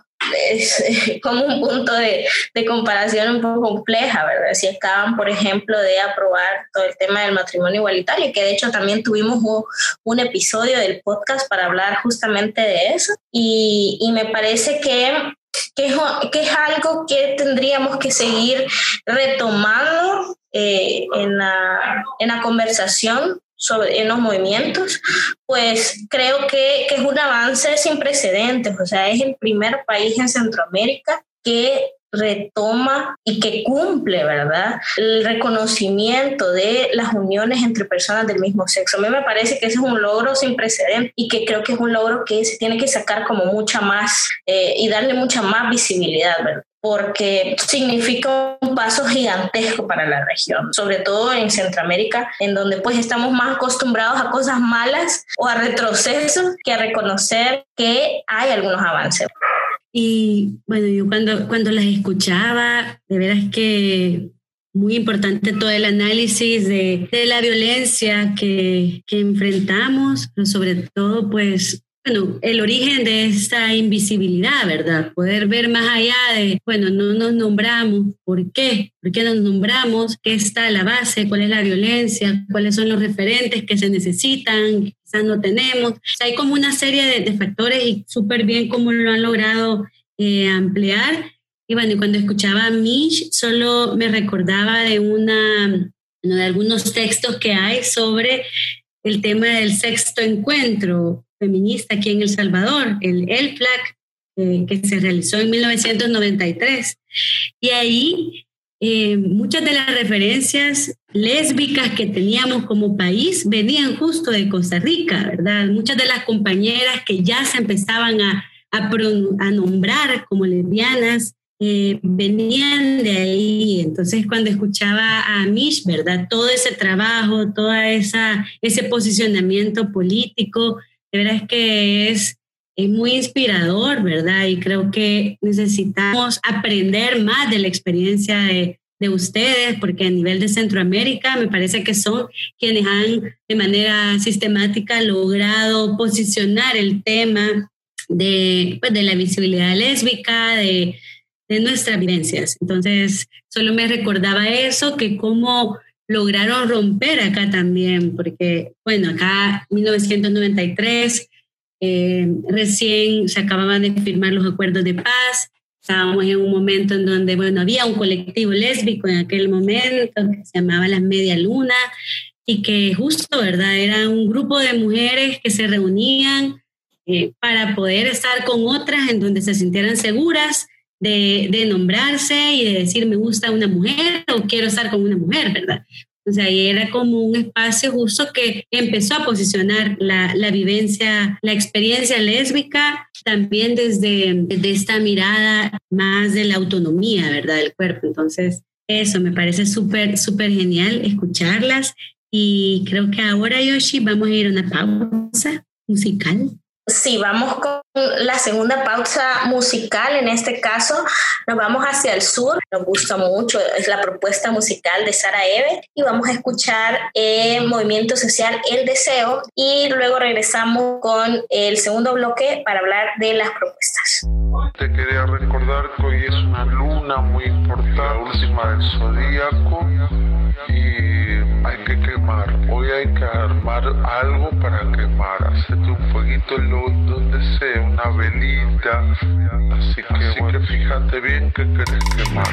es como un punto de, de, comparación un poco compleja, ¿verdad? Si acaban, por ejemplo, de aprobar todo el tema del matrimonio igualitario, que de hecho también tuvimos un, un episodio del podcast para hablar justamente de eso, y, y me parece que que que es, algo que tendríamos que seguir retomando eh, en, la, en la conversación sobre, en los movimientos, pues creo que, que, es un avance sin precedentes. O sea, es el primer país en Centroamérica que retoma y que cumple, ¿verdad? El reconocimiento de las uniones entre personas del mismo sexo. A mí me parece que ese es un logro sin precedentes y que creo que es un logro que se tiene que sacar como mucha más eh, y darle mucha más visibilidad, ¿verdad? Porque significa un paso gigantesco para la región, sobre todo en Centroamérica, en donde pues estamos más acostumbrados a cosas malas o a retrocesos que a reconocer que hay algunos avances. Y bueno, yo cuando, cuando las escuchaba, de veras que muy importante todo el análisis de, de la violencia que, que enfrentamos, pero sobre todo pues bueno, el origen de esta invisibilidad, ¿verdad? Poder ver más allá de, bueno, no nos nombramos, ¿por qué? ¿Por qué nos nombramos? ¿Qué está la base? ¿Cuál es la violencia? ¿Cuáles son los referentes que se necesitan? Quizás no tenemos. hay como una serie de, factores y súper bien cómo lo han logrado eh, ampliar. Y bueno, cuando escuchaba a Mish, solo me recordaba de una, de algunos textos que hay sobre el tema del sexto encuentro feminista aquí en El Salvador, el ELFLAC, eh, que se realizó en 1993. Y ahí eh, muchas de las referencias lésbicas que teníamos como país venían justo de Costa Rica, ¿verdad? Muchas de las compañeras que ya se empezaban a, a, a nombrar como lesbianas eh, venían de ahí. Entonces, cuando escuchaba a Mish, ¿verdad? Todo ese trabajo, todo ese posicionamiento político, de verdad es que es, muy inspirador, ¿verdad? Y creo que necesitamos aprender más de la experiencia de, de ustedes, porque a nivel de Centroamérica me parece que son quienes han de manera sistemática logrado posicionar el tema de, pues, de la visibilidad lésbica, de, de nuestras vivencias. Entonces, solo me recordaba eso, que cómo lograron romper acá también, porque, bueno, acá 1993, eh, recién se acababan de firmar los acuerdos de paz, estábamos en un momento en donde, bueno, había un colectivo lésbico en aquel momento que se llamaba Las Media Luna y que justo, ¿verdad? Era un grupo de mujeres que se reunían eh, para poder estar con otras en donde se sintieran seguras de, nombrarse y de decir me gusta una mujer o quiero estar con una mujer, ¿verdad? O sea, ahí era como un espacio justo que empezó a posicionar la, la vivencia, la experiencia lésbica, también desde, desde esta mirada más de la autonomía, ¿verdad? Del cuerpo. Entonces, eso me parece súper, súper genial escucharlas. Y creo que ahora, Yoshi, vamos a ir a una pausa musical Sí, vamos con la segunda pausa musical. En este caso, nos vamos hacia el sur. Nos gusta mucho, es la propuesta musical de Sara Eve. Y vamos a escuchar eh, Movimiento Social El Deseo. Y luego regresamos con el segundo bloque para hablar de las propuestas. Te quería recordar que hoy es una luna muy importante, la última del zodíaco. Y hay que quemar. Hoy hay que armar algo para quemar. Hacerte un fueguito donde sea, una velita. Así que, bueno, fíjate bien que querés quemar.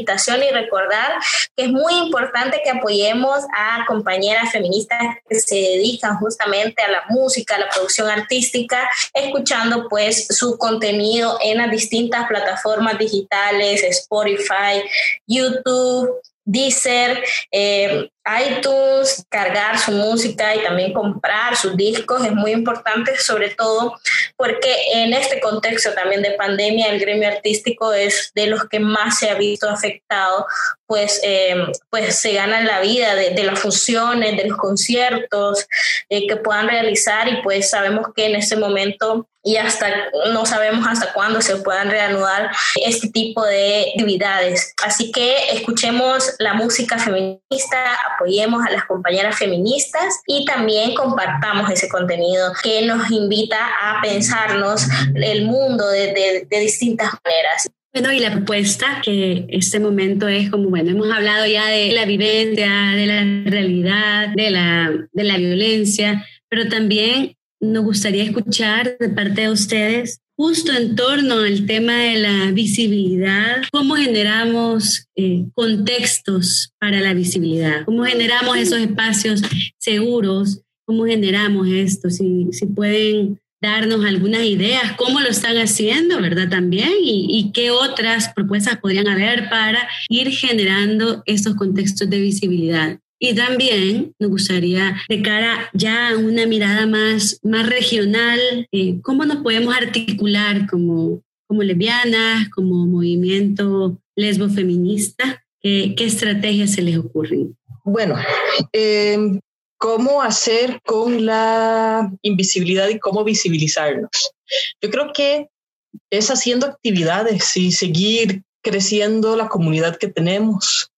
Y recordar que es muy importante que apoyemos a compañeras feministas que se dedican justamente a la música, a la producción artística, escuchando pues su contenido en las distintas plataformas digitales, Spotify, YouTube, Deezer, eh, iTunes, cargar su música y también comprar sus discos es muy importante, sobre todo porque en este contexto también de pandemia el gremio artístico es de los que más se ha visto afectado, pues, eh, pues se ganan la vida de, las funciones, de los conciertos eh, que puedan realizar y pues sabemos que en este momento y hasta no sabemos hasta cuándo se puedan reanudar este tipo de actividades. Así que escuchemos la música feminista, apoyemos a las compañeras feministas y también compartamos ese contenido que nos invita a pensarnos el mundo de, de, de distintas maneras. Bueno, y la propuesta que este momento es como, bueno, hemos hablado ya de la vivencia, de la realidad, de la, de la violencia, pero también nos gustaría escuchar de parte de ustedes justo en torno al tema de la visibilidad, cómo generamos eh, contextos para la visibilidad, cómo generamos esos espacios seguros, cómo generamos esto, si, si pueden darnos algunas ideas, cómo lo están haciendo, ¿verdad? También, y, qué otras propuestas podrían haber para ir generando estos contextos de visibilidad. Y también nos gustaría, de cara ya a una mirada más, más regional, eh, cómo nos podemos articular como, como lesbianas, como movimiento lesbo feminista, ¿Qué, estrategias se les ocurren? Bueno, eh, ¿cómo hacer con la invisibilidad y cómo visibilizarnos? Yo creo que es haciendo actividades y seguir creciendo la comunidad que tenemos,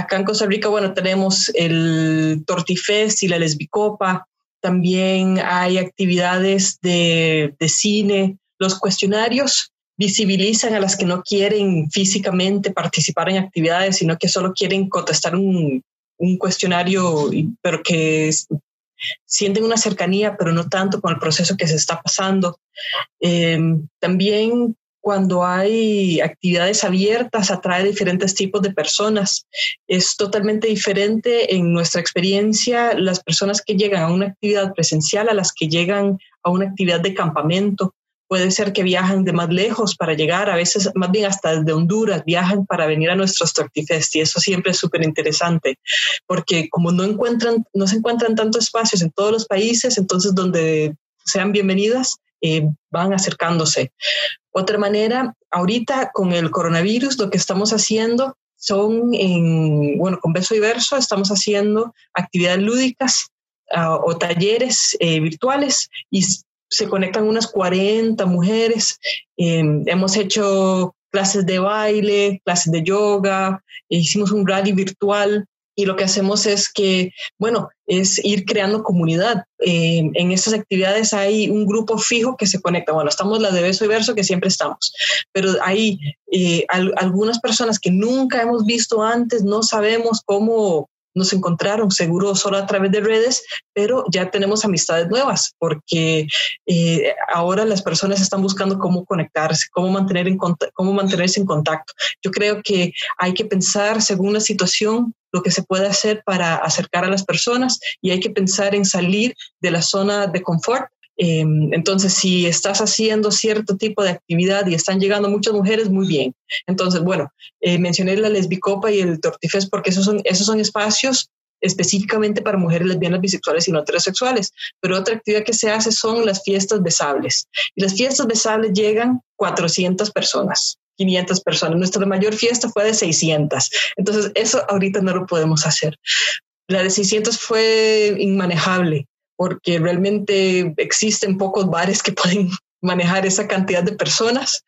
Acá en Costa Rica, bueno, tenemos el Tortifest y la Lesbicopa. También hay actividades de, de cine. Los cuestionarios visibilizan a las que no quieren físicamente participar en actividades, sino que solo quieren contestar un, un cuestionario, pero que sienten una cercanía, pero no tanto con el proceso que se está pasando. Eh, también cuando hay actividades abiertas atrae diferentes tipos de personas. Es totalmente diferente en nuestra experiencia las personas que llegan a una actividad presencial a las que llegan a una actividad de campamento. Puede ser que viajan de más lejos para llegar, a veces más bien hasta desde Honduras viajan para venir a nuestros Tortifest y eso siempre es súper interesante porque como no encuentran, no se encuentran tantos espacios en todos los países, entonces donde sean bienvenidas, eh, van acercándose. Otra manera, ahorita con el coronavirus, lo que estamos haciendo son, en, bueno, con Beso y Verso estamos haciendo actividades lúdicas uh, o talleres eh, virtuales y se conectan unas 40 mujeres. Eh, hemos hecho clases de baile, clases de yoga, hicimos un rally virtual y lo que hacemos es que, bueno, es ir creando comunidad. Eh, en estas actividades hay un grupo fijo que se conecta. Bueno, estamos la de Beso y Verso, que siempre estamos, pero hay eh, algunas personas que nunca hemos visto antes, no sabemos cómo nos encontraron, seguro solo a través de redes, pero ya tenemos amistades nuevas, porque eh, ahora las personas están buscando cómo conectarse, cómo, mantener en cómo mantenerse en contacto. Yo creo que hay que pensar según la situación lo que se puede hacer para acercar a las personas y hay que pensar en salir de la zona de confort em, entonces, si estás haciendo cierto tipo de actividad y están llegando muchas mujeres, muy bien. Entonces, bueno, eh, mencioné la lesbicopa y el tortifes porque esos son, esos son espacios específicamente para mujeres lesbianas, bisexuales y no heterosexuales. Pero otra actividad que se hace son las fiestas besables. Y las fiestas besables llegan 400 personas. 500 personas. Nuestra mayor fiesta fue de 600. Entonces, eso ahorita no lo podemos hacer. La de 600 fue inmanejable porque realmente existen pocos bares que pueden manejar esa cantidad de personas.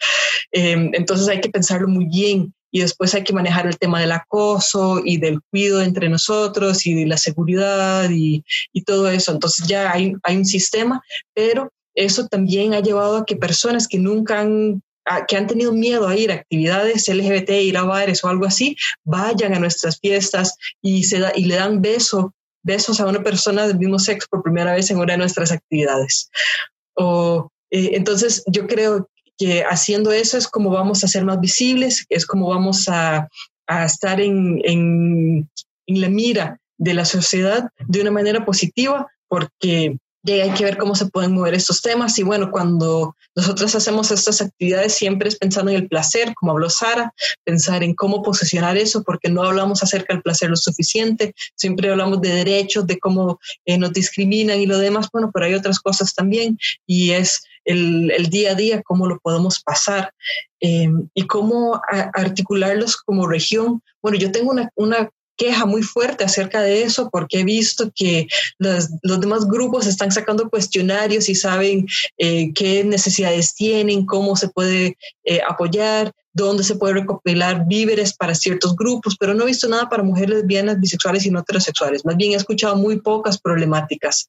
Em, entonces hay que pensarlo muy bien y después hay que manejar el tema del acoso y del cuidado entre nosotros y de la seguridad y, y todo eso. Entonces ya hay, hay un sistema, pero eso también ha llevado a que personas que nunca han que han tenido miedo a ir a actividades LGBT, ir a bares o algo así, vayan a nuestras fiestas y, se da, y le dan beso, besos a una persona del mismo sexo por primera vez en una de nuestras actividades. O, eh, entonces, yo creo que haciendo eso es como vamos a ser más visibles, es como vamos a, a estar en, en, en la mira de la sociedad de una manera positiva, porque hay que ver cómo se pueden mover estos temas. Y bueno, cuando nosotros hacemos estas actividades, siempre es pensando en el placer, como habló Sara, pensar en cómo posicionar eso, porque no hablamos acerca del placer lo suficiente, siempre hablamos de derechos, de cómo eh, nos discriminan y lo demás, bueno, pero hay otras cosas también, y es el, el día a día, cómo lo podemos pasar eh, y cómo articularlos como región. Bueno, yo tengo una, una queja muy fuerte acerca de eso porque he visto que los, los demás grupos están sacando cuestionarios y saben eh, qué necesidades tienen, cómo se puede eh, apoyar, dónde se puede recopilar víveres para ciertos grupos, pero no he visto nada para mujeres lesbianas, bisexuales y no heterosexuales. Más bien he escuchado muy pocas problemáticas.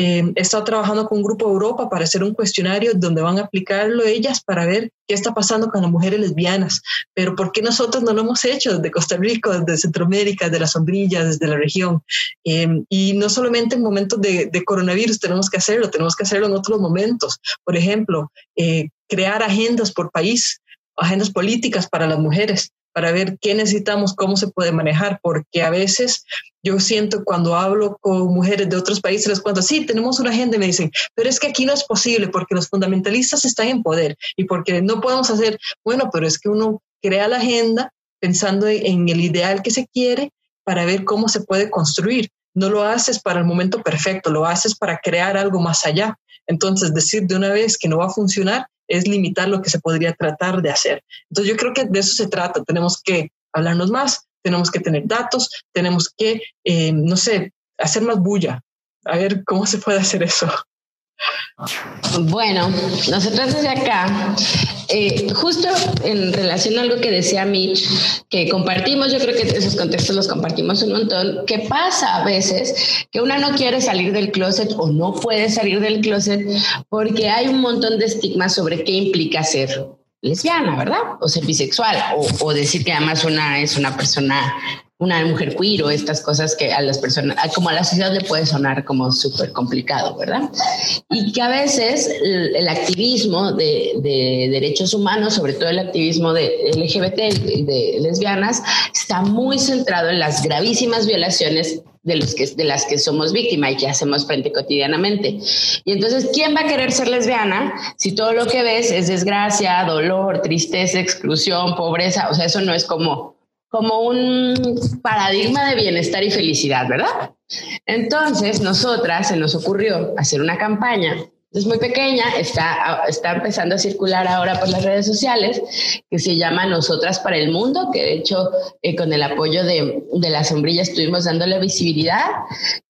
Eh, he estado trabajando con un grupo de Europa para hacer un cuestionario donde van a aplicarlo ellas para ver qué está pasando con las mujeres lesbianas. Pero ¿por qué nosotros no lo hemos hecho desde Costa Rica, desde Centroamérica, desde las sombrillas, desde la región? Em, y no solamente en momentos de, coronavirus tenemos que hacerlo, tenemos que hacerlo en otros momentos. Por ejemplo, eh, crear agendas por país, agendas políticas para las mujeres para ver qué necesitamos, cómo se puede manejar, porque a veces yo siento cuando hablo con mujeres de otros países, les cuento, sí, tenemos una agenda y me dicen, pero es que aquí no es posible porque los fundamentalistas están en poder y porque no podemos hacer, bueno, pero es que uno crea la agenda pensando en el ideal que se quiere para ver cómo se puede construir. No lo haces para el momento perfecto, lo haces para crear algo más allá. Entonces, decir de una vez que no va a funcionar es limitar lo que se podría tratar de hacer. Entonces yo creo que de eso se trata. Tenemos que hablarnos más, tenemos que tener datos, tenemos que, eh, no sé, hacer más bulla. A ver cómo se puede hacer eso. Bueno, nosotros desde acá, eh, justo en relación a algo que decía Mitch, que compartimos, yo creo que esos contextos los compartimos un montón, que pasa a veces que una no quiere salir del closet o no puede salir del closet porque hay un montón de estigmas sobre qué implica ser lesbiana, ¿verdad? O ser bisexual, o, o decir que además una es una persona una mujer queer o estas cosas que a las personas, como a la sociedad le puede sonar como súper complicado, ¿verdad? Y que a veces el, activismo de, de, derechos humanos, sobre todo el activismo de LGBT de lesbianas, está muy centrado en las gravísimas violaciones de, las que somos víctimas y que hacemos frente cotidianamente. Y entonces, ¿quién va a querer ser lesbiana si todo lo que ves es desgracia, dolor, tristeza, exclusión, pobreza? O sea, eso no es como como un paradigma de bienestar y felicidad, ¿verdad? Entonces, nosotras se nos ocurrió hacer una campaña. Es muy pequeña, está, está empezando a circular ahora por las redes sociales, que se llama Nosotras para el Mundo, que de hecho eh, con el apoyo de, de la sombrilla estuvimos dándole visibilidad,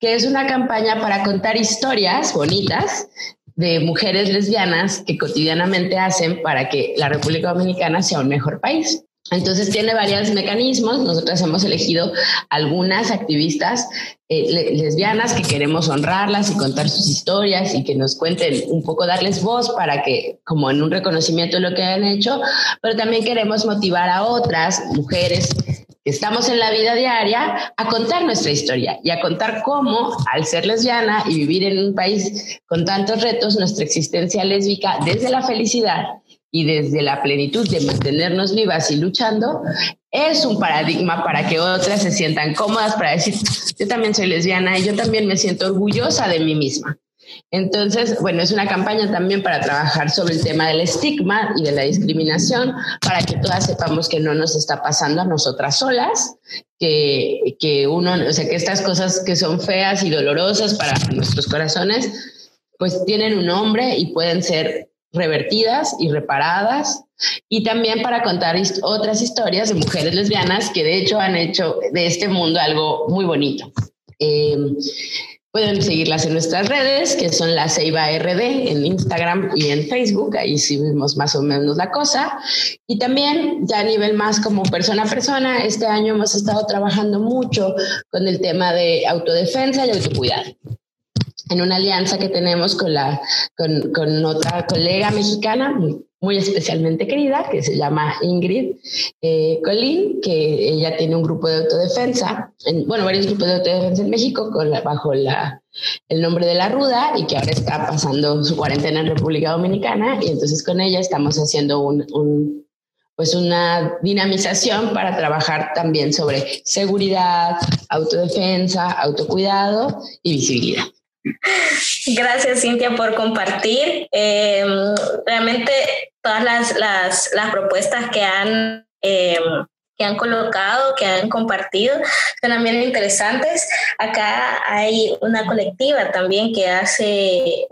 que es una campaña para contar historias bonitas de mujeres lesbianas que cotidianamente hacen para que la República Dominicana sea un mejor país. Entonces tiene varios mecanismos. Nosotros hemos elegido algunas activistas eh, lesbianas que queremos honrarlas y contar sus historias y que nos cuenten un poco, darles voz para que, como en un reconocimiento de lo que han hecho, pero también queremos motivar a otras mujeres que estamos en la vida diaria a contar nuestra historia y a contar cómo, al ser lesbiana y vivir en un país con tantos retos, nuestra existencia lésbica desde la felicidad y desde la plenitud de mantenernos vivas y luchando, es un paradigma para que otras se sientan cómodas para decir, yo también soy lesbiana y yo también me siento orgullosa de mí misma. Entonces, bueno, es una campaña también para trabajar sobre el tema del estigma y de la discriminación, para que todas sepamos que no nos está pasando a nosotras solas, que, que uno, o sea, que estas cosas que son feas y dolorosas para nuestros corazones, pues tienen un nombre y pueden ser revertidas y reparadas y también para contar otras historias de mujeres lesbianas que de hecho han hecho de este mundo algo muy bonito. Em, pueden seguirlas en nuestras redes, que son la Ceiba RD en Instagram y en Facebook, ahí sí vemos más o menos la cosa. Y también, ya a nivel más como persona a persona, este año hemos estado trabajando mucho con el tema de autodefensa y autocuidado en una alianza que tenemos con, la, con, con otra colega mexicana muy, especialmente querida, que se llama Ingrid eh, Colín, que ella tiene un grupo de autodefensa, en, bueno, varios grupos de autodefensa en México con bajo la, el nombre de La Ruda y que ahora está pasando su cuarentena en República Dominicana y entonces con ella estamos haciendo un, un pues una dinamización para trabajar también sobre seguridad, autodefensa, autocuidado y visibilidad. Gracias, Cintia, por compartir. Eh, realmente todas las, las, propuestas que han, eh, que han colocado, que han compartido, son también interesantes. Acá hay una colectiva también que hace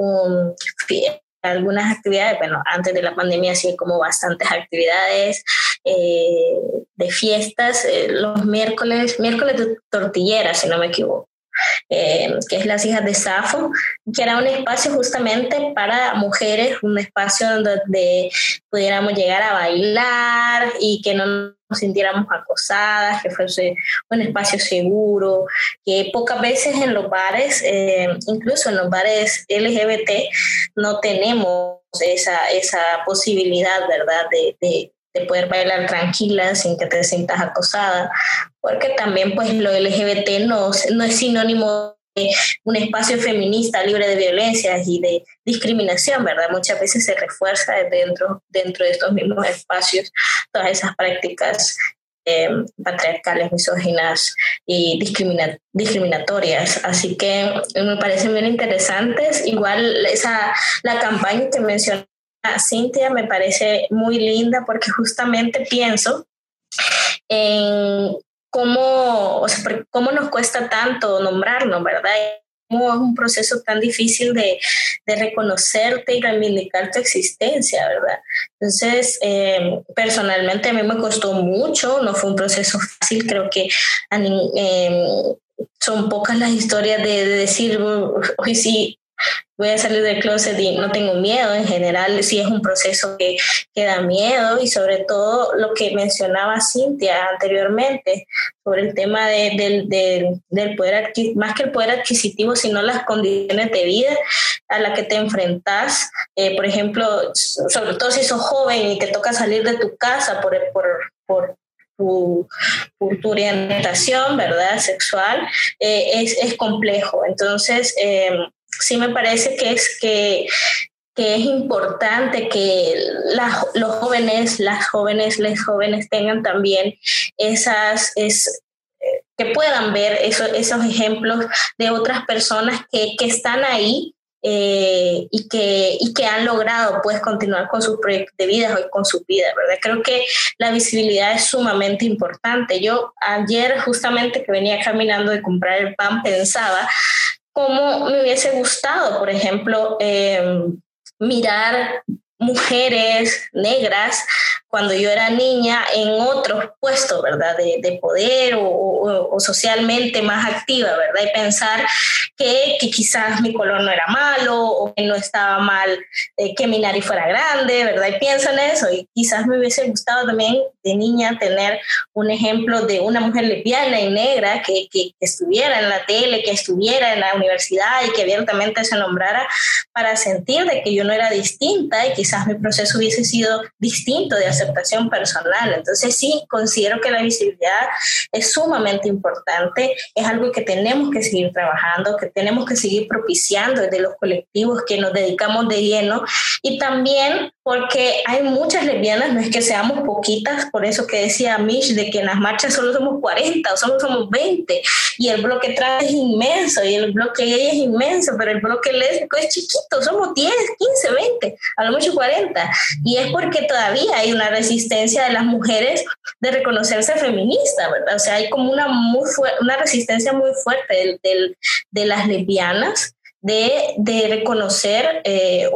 algunas actividades, bueno, antes de la pandemia sí como bastantes actividades eh, de fiestas, los miércoles, miércoles de tortillera, si no me equivoco. Eh, que es Las hijas de Safo, que era un espacio justamente para mujeres, un espacio donde pudiéramos llegar a bailar y que no nos sintiéramos acosadas, que fuese un espacio seguro, que pocas veces en los bares, eh, incluso en los bares LGBT, no tenemos esa, esa posibilidad, ¿verdad?, de, de poder bailar tranquila sin que te sientas acosada, porque también pues lo LGBT no, no es sinónimo de un espacio feminista libre de violencias y de discriminación, ¿verdad? Muchas veces se refuerza dentro, dentro de estos mismos espacios todas esas prácticas eh, patriarcales, misóginas y discriminatorias. Así que me parecen bien interesantes. Igual esa, la campaña que mencioné Cintia me parece muy linda porque justamente pienso en cómo, cómo nos cuesta tanto nombrarnos, ¿verdad? Cómo es un proceso tan difícil de, de reconocerte y reivindicar tu existencia, ¿verdad? Entonces, eh, personalmente a mí me costó mucho, no fue un proceso fácil, creo que eh, son pocas las historias de, de decir, hoy sí, voy a salir del closet y no tengo miedo. En general, sí es un proceso que, que da miedo y sobre todo lo que mencionaba Cintia anteriormente sobre el tema de, del poder más que el poder adquisitivo, sino las condiciones de vida a las que te enfrentas. Eh, por ejemplo, sobre todo si sos joven y te toca salir de tu casa por, por, por tu, tu, orientación, ¿verdad? Sexual, eh, es, es, complejo. Entonces, eh, sí me parece que es que, es importante que los jóvenes, las jóvenes, les jóvenes tengan también esas, es, que puedan ver esos ejemplos de otras personas que, están ahí eh, y, que, y que han logrado pues continuar con sus proyectos de vida y con su vida, ¿verdad? Creo que la visibilidad es sumamente importante. Yo ayer justamente que venía caminando de comprar el pan pensaba cómo me hubiese gustado, por ejemplo, eh, mirar mujeres negras cuando yo era niña en otros puestos, ¿verdad? De, de poder o, o, socialmente más activa, ¿verdad? Y pensar que, que, quizás mi color no era malo o que no estaba mal eh, que mi nariz fuera grande, ¿verdad? Y pienso en eso y quizás me hubiese gustado también de niña tener un ejemplo de una mujer lesbiana y negra que, que, que estuviera en la tele, que estuviera en la universidad y que abiertamente se nombrara para sentir de que yo no era distinta y quizás mi proceso hubiese sido distinto de aceptación personal. Entonces sí, considero que la visibilidad es sumamente importante, es algo que tenemos que seguir trabajando, que tenemos que seguir propiciando desde los colectivos que nos dedicamos de lleno. Y también porque hay muchas lesbianas, no es que seamos poquitas, por eso que decía Mish, de que en las marchas solo somos 40 o solo somos 20 y el bloque trans es inmenso y el bloque gay es inmenso, pero el bloque lésbico es chiquito, somos 10, 15, 20, a lo mucho 40 y es porque todavía hay una resistencia de las mujeres de reconocerse feminista, ¿verdad? O sea, hay como una, muy una resistencia muy fuerte de, de las lesbianas de, de reconocer eh,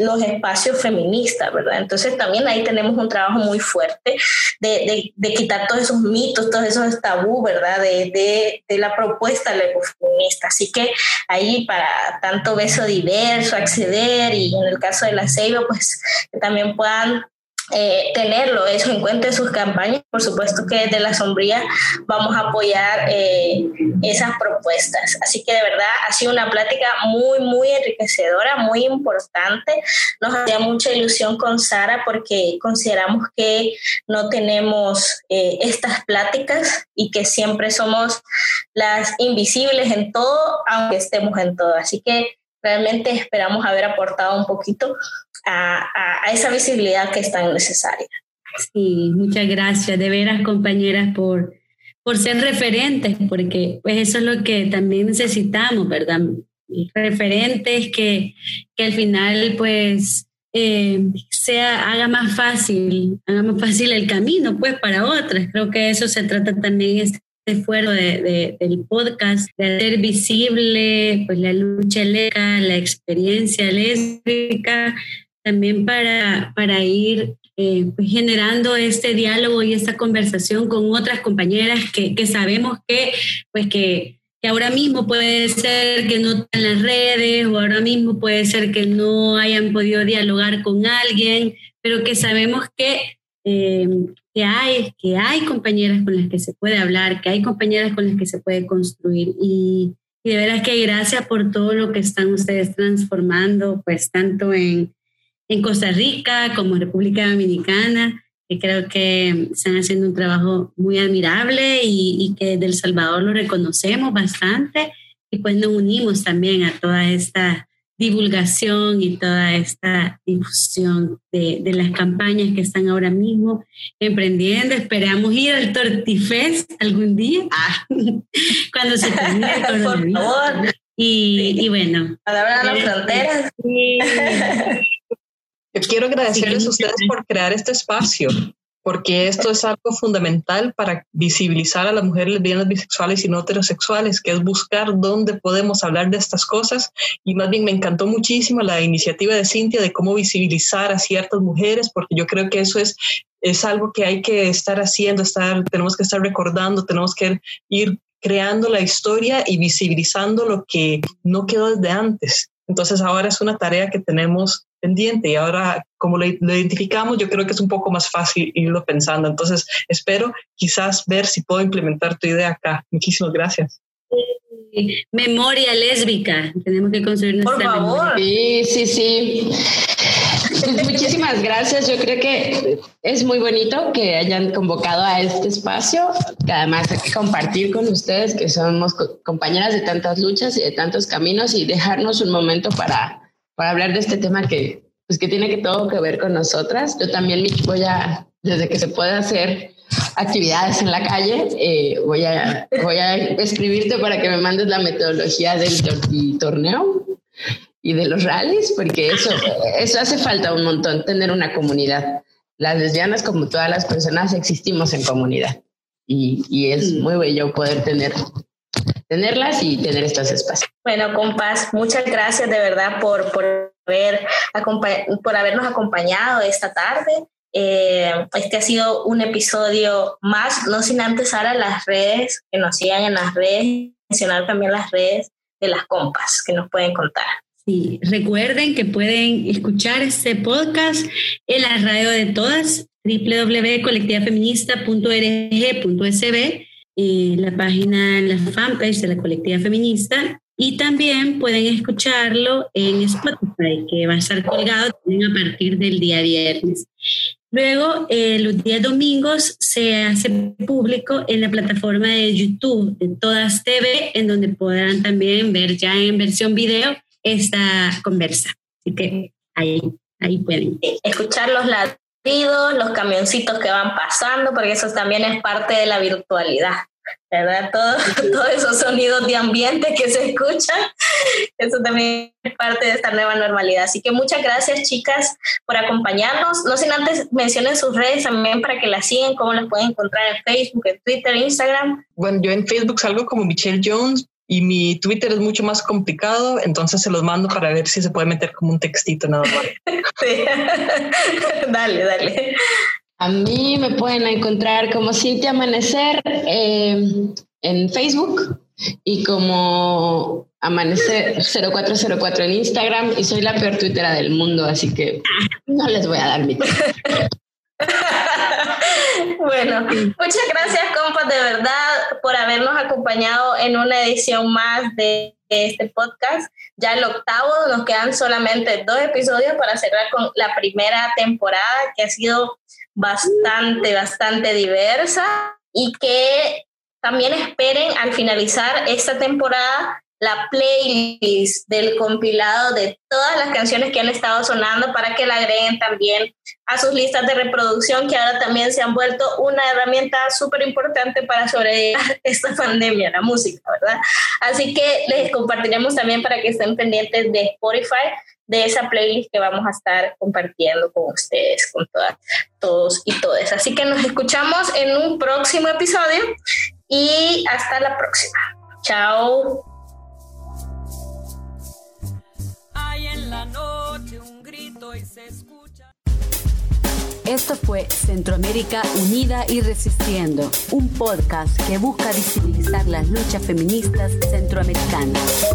los espacios feministas, ¿verdad? Entonces también ahí tenemos un trabajo muy fuerte de, de, quitar todos esos mitos, todos esos tabú, ¿verdad? De, de, la propuesta feminista. Así que ahí para tanto beso diverso, acceder y en el caso de la Ceiba, pues que también puedan eh, tenerlo eso en cuenta en sus campañas. Por supuesto que desde la sombría vamos a apoyar eh, esas propuestas. Así que de verdad ha sido una plática muy, muy enriquecedora, muy importante. Nos hacía mucha ilusión con Sara porque consideramos que no tenemos eh, estas pláticas y que siempre somos las invisibles en todo, aunque estemos en todo. Así que realmente esperamos haber aportado un poquito a, esa visibilidad que es tan necesaria. Sí, muchas gracias de veras compañeras por, por ser referentes, porque pues eso es lo que también necesitamos, ¿verdad? Referentes que, que al final pues eh, sea, haga más fácil, haga más fácil el camino pues para otras. Creo que eso se trata también este esfuerzo de, del podcast, de hacer visible pues la lucha lésbica, la experiencia lésbica, también para, para ir eh, pues, generando este diálogo y esta conversación con otras compañeras que, que sabemos que, pues que que ahora mismo puede ser que no están en las redes o ahora mismo puede ser que no hayan podido dialogar con alguien, pero que sabemos que, eh, que, hay, que hay compañeras con las que se puede hablar, que hay compañeras con las que se puede construir. Y, y de veras que gracias por todo lo que están ustedes transformando, pues tanto en, en Costa Rica como en República Dominicana que creo que están haciendo un trabajo muy admirable y, y que del Salvador lo reconocemos bastante y pues nos unimos también a toda esta divulgación y toda esta difusión de, de, las campañas que están ahora mismo emprendiendo. Esperamos ir al Tortifest algún día, ah, cuando se termine el coronavirus. Por favor. Y, y bueno. Para las fronteras. Sí. Yo quiero agradecerles a ustedes por crear este espacio, porque esto es algo fundamental para visibilizar a las mujeres lesbianas, bisexuales y no heterosexuales, que es buscar dónde podemos hablar de estas cosas. Y más bien me encantó muchísimo la iniciativa de Cintia de cómo visibilizar a ciertas mujeres, porque yo creo que eso es, es algo que hay que estar haciendo, estar, tenemos que estar recordando, tenemos que ir creando la historia y visibilizando lo que no quedó desde antes. Entonces ahora es una tarea que tenemos pendiente y ahora como lo, lo, identificamos yo creo que es un poco más fácil irlo pensando. Entonces espero quizás ver si puedo implementar tu idea acá. Muchísimas gracias. Memoria lésbica, tenemos que construir nuestra Por favor. Memoria. Sí, sí, sí. Muchísimas gracias. Yo creo que es muy bonito que hayan convocado a este espacio, que además hay que compartir con ustedes que somos compañeras de tantas luchas y de tantos caminos y dejarnos un momento para, para hablar de este tema que, pues, que tiene que todo que ver con nosotras. Yo también, voy a, desde que se pueda hacer actividades en la calle, eh, voy, a, voy a escribirte para que me mandes la metodología del torneo y de los rallies, porque eso, eso hace falta un montón, tener una comunidad. Las lesbianas, como todas las personas, existimos en comunidad y, y es muy bello poder tener tenerlas y tener estos espacios. Bueno, compas, muchas gracias de verdad por, por, haber, por habernos acompañado esta tarde. Eh, este ha sido un episodio más, no sin antes ahora las redes, que nos sigan en las redes, mencionar también las redes de las compas que nos pueden contar. Sí, recuerden que pueden escuchar este podcast en la radio de todas, www.colectivafeminista.org.sb, la página, la fanpage de la colectiva feminista, y también pueden escucharlo en Spotify, que va a estar colgado a partir del día viernes. Luego, eh, los días domingos se hace público en la plataforma de YouTube de Todas TV, en donde podrán también ver ya en versión video esta conversa. Así que ahí, ahí pueden. Escuchar los latidos, los camioncitos que van pasando, porque eso también es parte de la virtualidad. ¿Verdad? Todo, todos esos sonidos de ambiente que se escuchan, eso también es parte de esta nueva normalidad. Así que muchas gracias, chicas, por acompañarnos. No sin antes mencionen sus redes también para que las sigan, cómo las pueden encontrar en Facebook, en Twitter, Instagram. Bueno, yo en Facebook salgo como Michelle Jones, y mi Twitter es mucho más complicado, entonces se los mando para ver si se puede meter como un textito nada más. Sí. dale, dale. A mí me pueden encontrar como Cintia Amanecer eh, en Facebook y como Amanecer 0404 en Instagram y soy la peor tuitera del mundo, así que no les voy a dar mi bueno, muchas gracias, compas, de verdad, por habernos acompañado en una edición más de este podcast. Ya el octavo, nos quedan solamente dos episodios para cerrar con la primera temporada, que ha sido bastante, bastante diversa y que también esperen al finalizar esta temporada la playlist del compilado de todas las canciones que han estado sonando para que la agreguen también a sus listas de reproducción que ahora también se han vuelto una herramienta súper importante para sobrevivir esta pandemia, la música, ¿verdad? Así que les compartiremos también para que estén pendientes de Spotify de esa playlist que vamos a estar compartiendo con ustedes, con todas, todos y todas. Así que nos escuchamos en un próximo episodio y hasta la próxima. Chao. La noche un grito y se escucha. Esto fue Centroamérica Unida y Resistiendo, un podcast que busca visibilizar las luchas feministas centroamericanas.